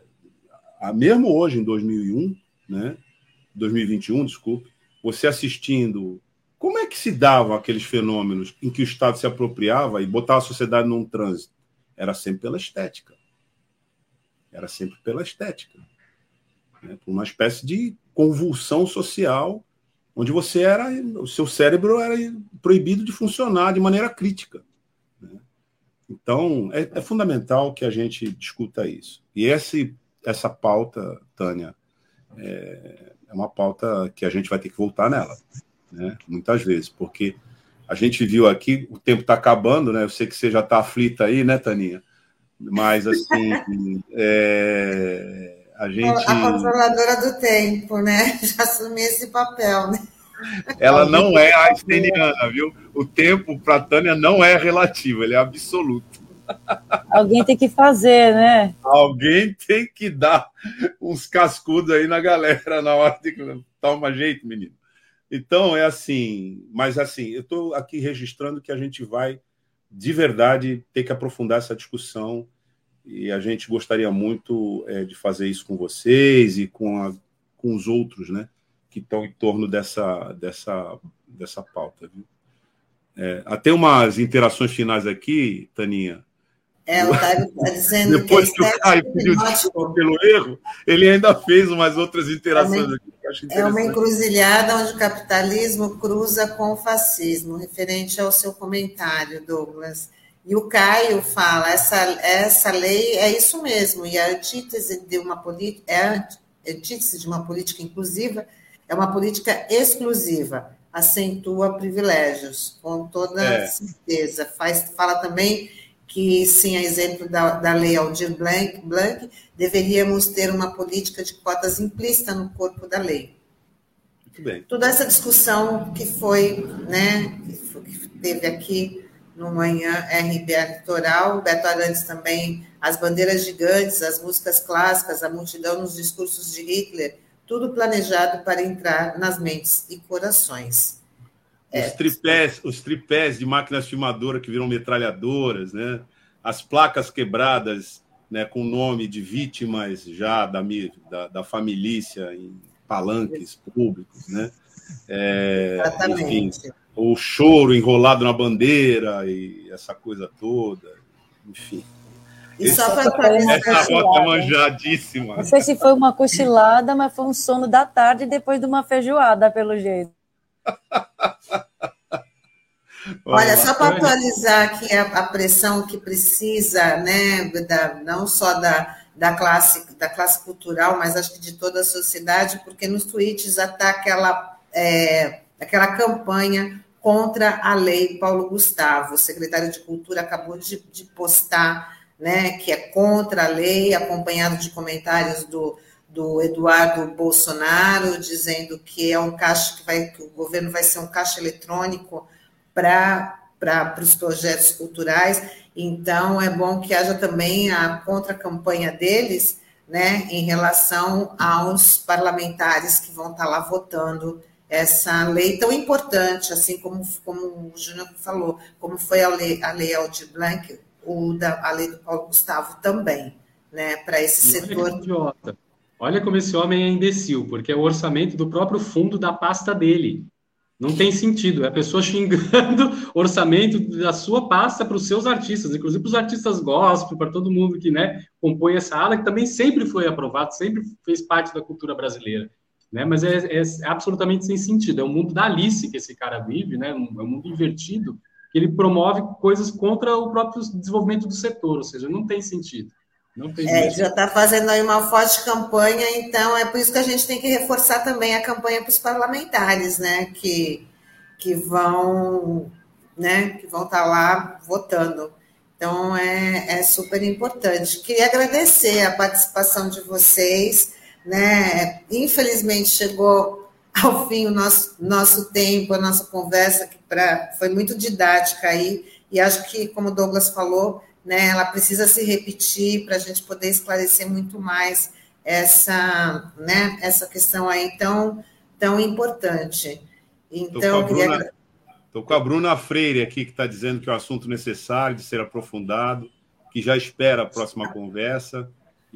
mesmo hoje, em 2001, né? 2021, desculpe, você assistindo, como é que se davam aqueles fenômenos em que o Estado se apropriava e botava a sociedade num trânsito? Era sempre pela estética. Era sempre pela estética. Né? Por uma espécie de convulsão social, onde você era, o seu cérebro era proibido de funcionar de maneira crítica. Né? Então, é, é fundamental que a gente discuta isso. E esse essa pauta, Tânia, é, é uma pauta que a gente vai ter que voltar nela, né? muitas vezes, porque a gente viu aqui, o tempo está acabando, né? Eu sei que você já está aflita aí, né, Taninha? Mas, assim, é, a gente... A controladora do tempo, né? Já assumi esse papel, né? Ela não é einsteiniana, viu? O tempo para Tânia não é relativo, ele é absoluto. Alguém tem que fazer, né? Alguém tem que dar uns cascudos aí na galera na hora de toma jeito, menino. Então é assim, mas assim, eu estou aqui registrando que a gente vai de verdade ter que aprofundar essa discussão e a gente gostaria muito é, de fazer isso com vocês e com, a, com os outros, né, que estão em torno dessa dessa dessa pauta. Viu? É, até umas interações finais aqui, Taninha. É, o Caio está dizendo Depois que, que o Caio pediu desculpa pelo erro, ele ainda fez umas outras interações aqui. É uma encruzilhada onde o capitalismo cruza com o fascismo, referente ao seu comentário, Douglas. E o Caio fala, essa, essa lei é isso mesmo, e a antítese de uma política, é a antítese de uma política inclusiva, é uma política exclusiva, acentua privilégios, com toda é. certeza. Faz, fala também que, sim, a exemplo da, da lei Aldir Blanc, Blanc, deveríamos ter uma política de cotas implícita no corpo da lei. Muito bem. Toda essa discussão que foi, né, que teve aqui no Manhã RBA Litoral, Beto Arantes também, as bandeiras gigantes, as músicas clássicas, a multidão nos discursos de Hitler, tudo planejado para entrar nas mentes e corações. É. Os tripés, os tripés de máquinas filmadoras que viram metralhadoras, né? As placas quebradas, né, com nome de vítimas já da, da, da família em palanques públicos, né? É, enfim, o choro enrolado na bandeira e essa coisa toda, enfim. E só para essa rota manjadíssima. Não sei se foi uma cochilada, mas foi um sono da tarde depois de uma feijoada, pelo jeito. Olha, só para atualizar aqui a, a, pressão que precisa, né, da, não só da, da, classe, da classe cultural, mas acho que de toda a sociedade, porque nos tweets já está aquela, é, aquela campanha contra a lei Paulo Gustavo. O secretário de Cultura acabou de, de postar né, que é contra a lei, acompanhado de comentários do, do Eduardo Bolsonaro, dizendo que é um caixa que vai, que o governo vai ser um caixa eletrônico para para os projetos culturais. Então, é bom que haja também a contra-campanha deles, né, em relação aos parlamentares que vão estar lá votando essa lei tão importante, assim como, como o Júnior falou, como foi a lei, a lei Aldir Blanc, o da, a lei do Paulo Gustavo também, né, para esse e setor. Olha como esse homem é imbecil, porque é o orçamento do próprio fundo da pasta dele. Não tem sentido. É a pessoa xingando o orçamento da sua pasta para os seus artistas, inclusive para os artistas gospel, para todo mundo que né, compõe essa ala, que também sempre foi aprovado, sempre fez parte da cultura brasileira. Né? Mas é, é absolutamente sem sentido. É o mundo da Alice que esse cara vive, né? é um mundo invertido, que ele promove coisas contra o próprio desenvolvimento do setor, ou seja, não tem sentido. É, já está fazendo aí uma forte campanha, então é por isso que a gente tem que reforçar também a campanha para os parlamentares, né? Que, que vão né, que vão estar tá lá votando. Então é, é super importante. Queria agradecer a participação de vocês. Né? Infelizmente chegou ao fim o nosso, nosso tempo, a nossa conversa, que pra, foi muito didática aí, e acho que, como o Douglas falou, né, ela precisa se repetir para a gente poder esclarecer muito mais essa, né, essa questão aí tão, tão importante. Então, Estou com, queria... com a Bruna Freire aqui, que está dizendo que é um assunto necessário de ser aprofundado, que já espera a próxima conversa.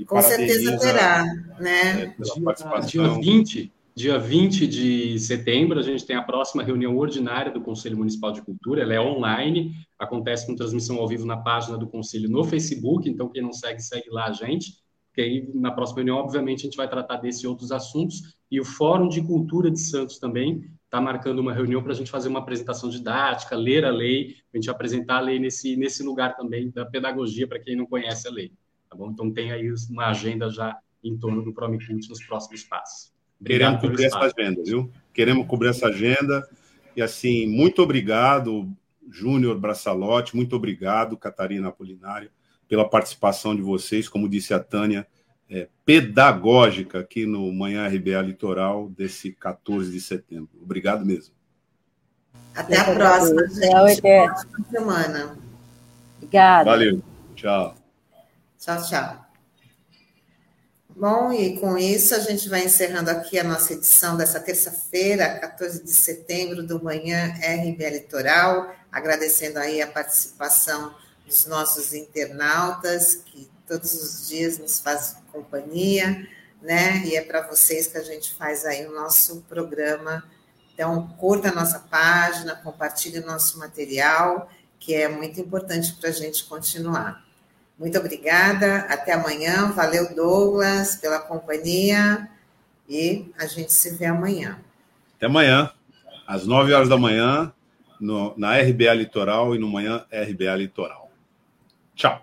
com certeza terá, né? É, dia, dia 20, Dia 20 de setembro, a gente tem a próxima reunião ordinária do Conselho Municipal de Cultura. Ela é online, acontece com transmissão ao vivo na página do Conselho no Facebook. Então, quem não segue, segue lá a gente. Porque aí, na próxima reunião, obviamente, a gente vai tratar desses e outros assuntos. E o Fórum de Cultura de Santos também está marcando uma reunião para a gente fazer uma apresentação didática, ler a lei, a gente apresentar a lei nesse, nesse lugar também da pedagogia para quem não conhece a lei. Tá bom? Então, tem aí uma agenda já em torno do Promicult nos próximos passos. Queremos cobrir essa agenda, viu? Queremos cobrir essa agenda. E assim, muito obrigado, Júnior Braçalotti, muito obrigado, Catarina Apolinário, pela participação de vocês, como disse a Tânia, é, pedagógica aqui no Manhã RBA Litoral desse 14 de setembro. Obrigado mesmo. Até a próxima, gente. Até semana. Obrigada. Valeu. Tchau. Tchau, tchau. Bom, e com isso a gente vai encerrando aqui a nossa edição dessa terça-feira, 14 de setembro, do Manhã RBA Litoral, agradecendo aí a participação dos nossos internautas, que todos os dias nos fazem companhia, né? E é para vocês que a gente faz aí o nosso programa. Então, curta a nossa página, compartilhe o nosso material, que é muito importante para a gente continuar. Muito obrigada, até amanhã. Valeu, Douglas, pela companhia e a gente se vê amanhã. Até amanhã, às 9 horas da manhã, no, na RBA Litoral e no Manhã RBA Litoral. Tchau.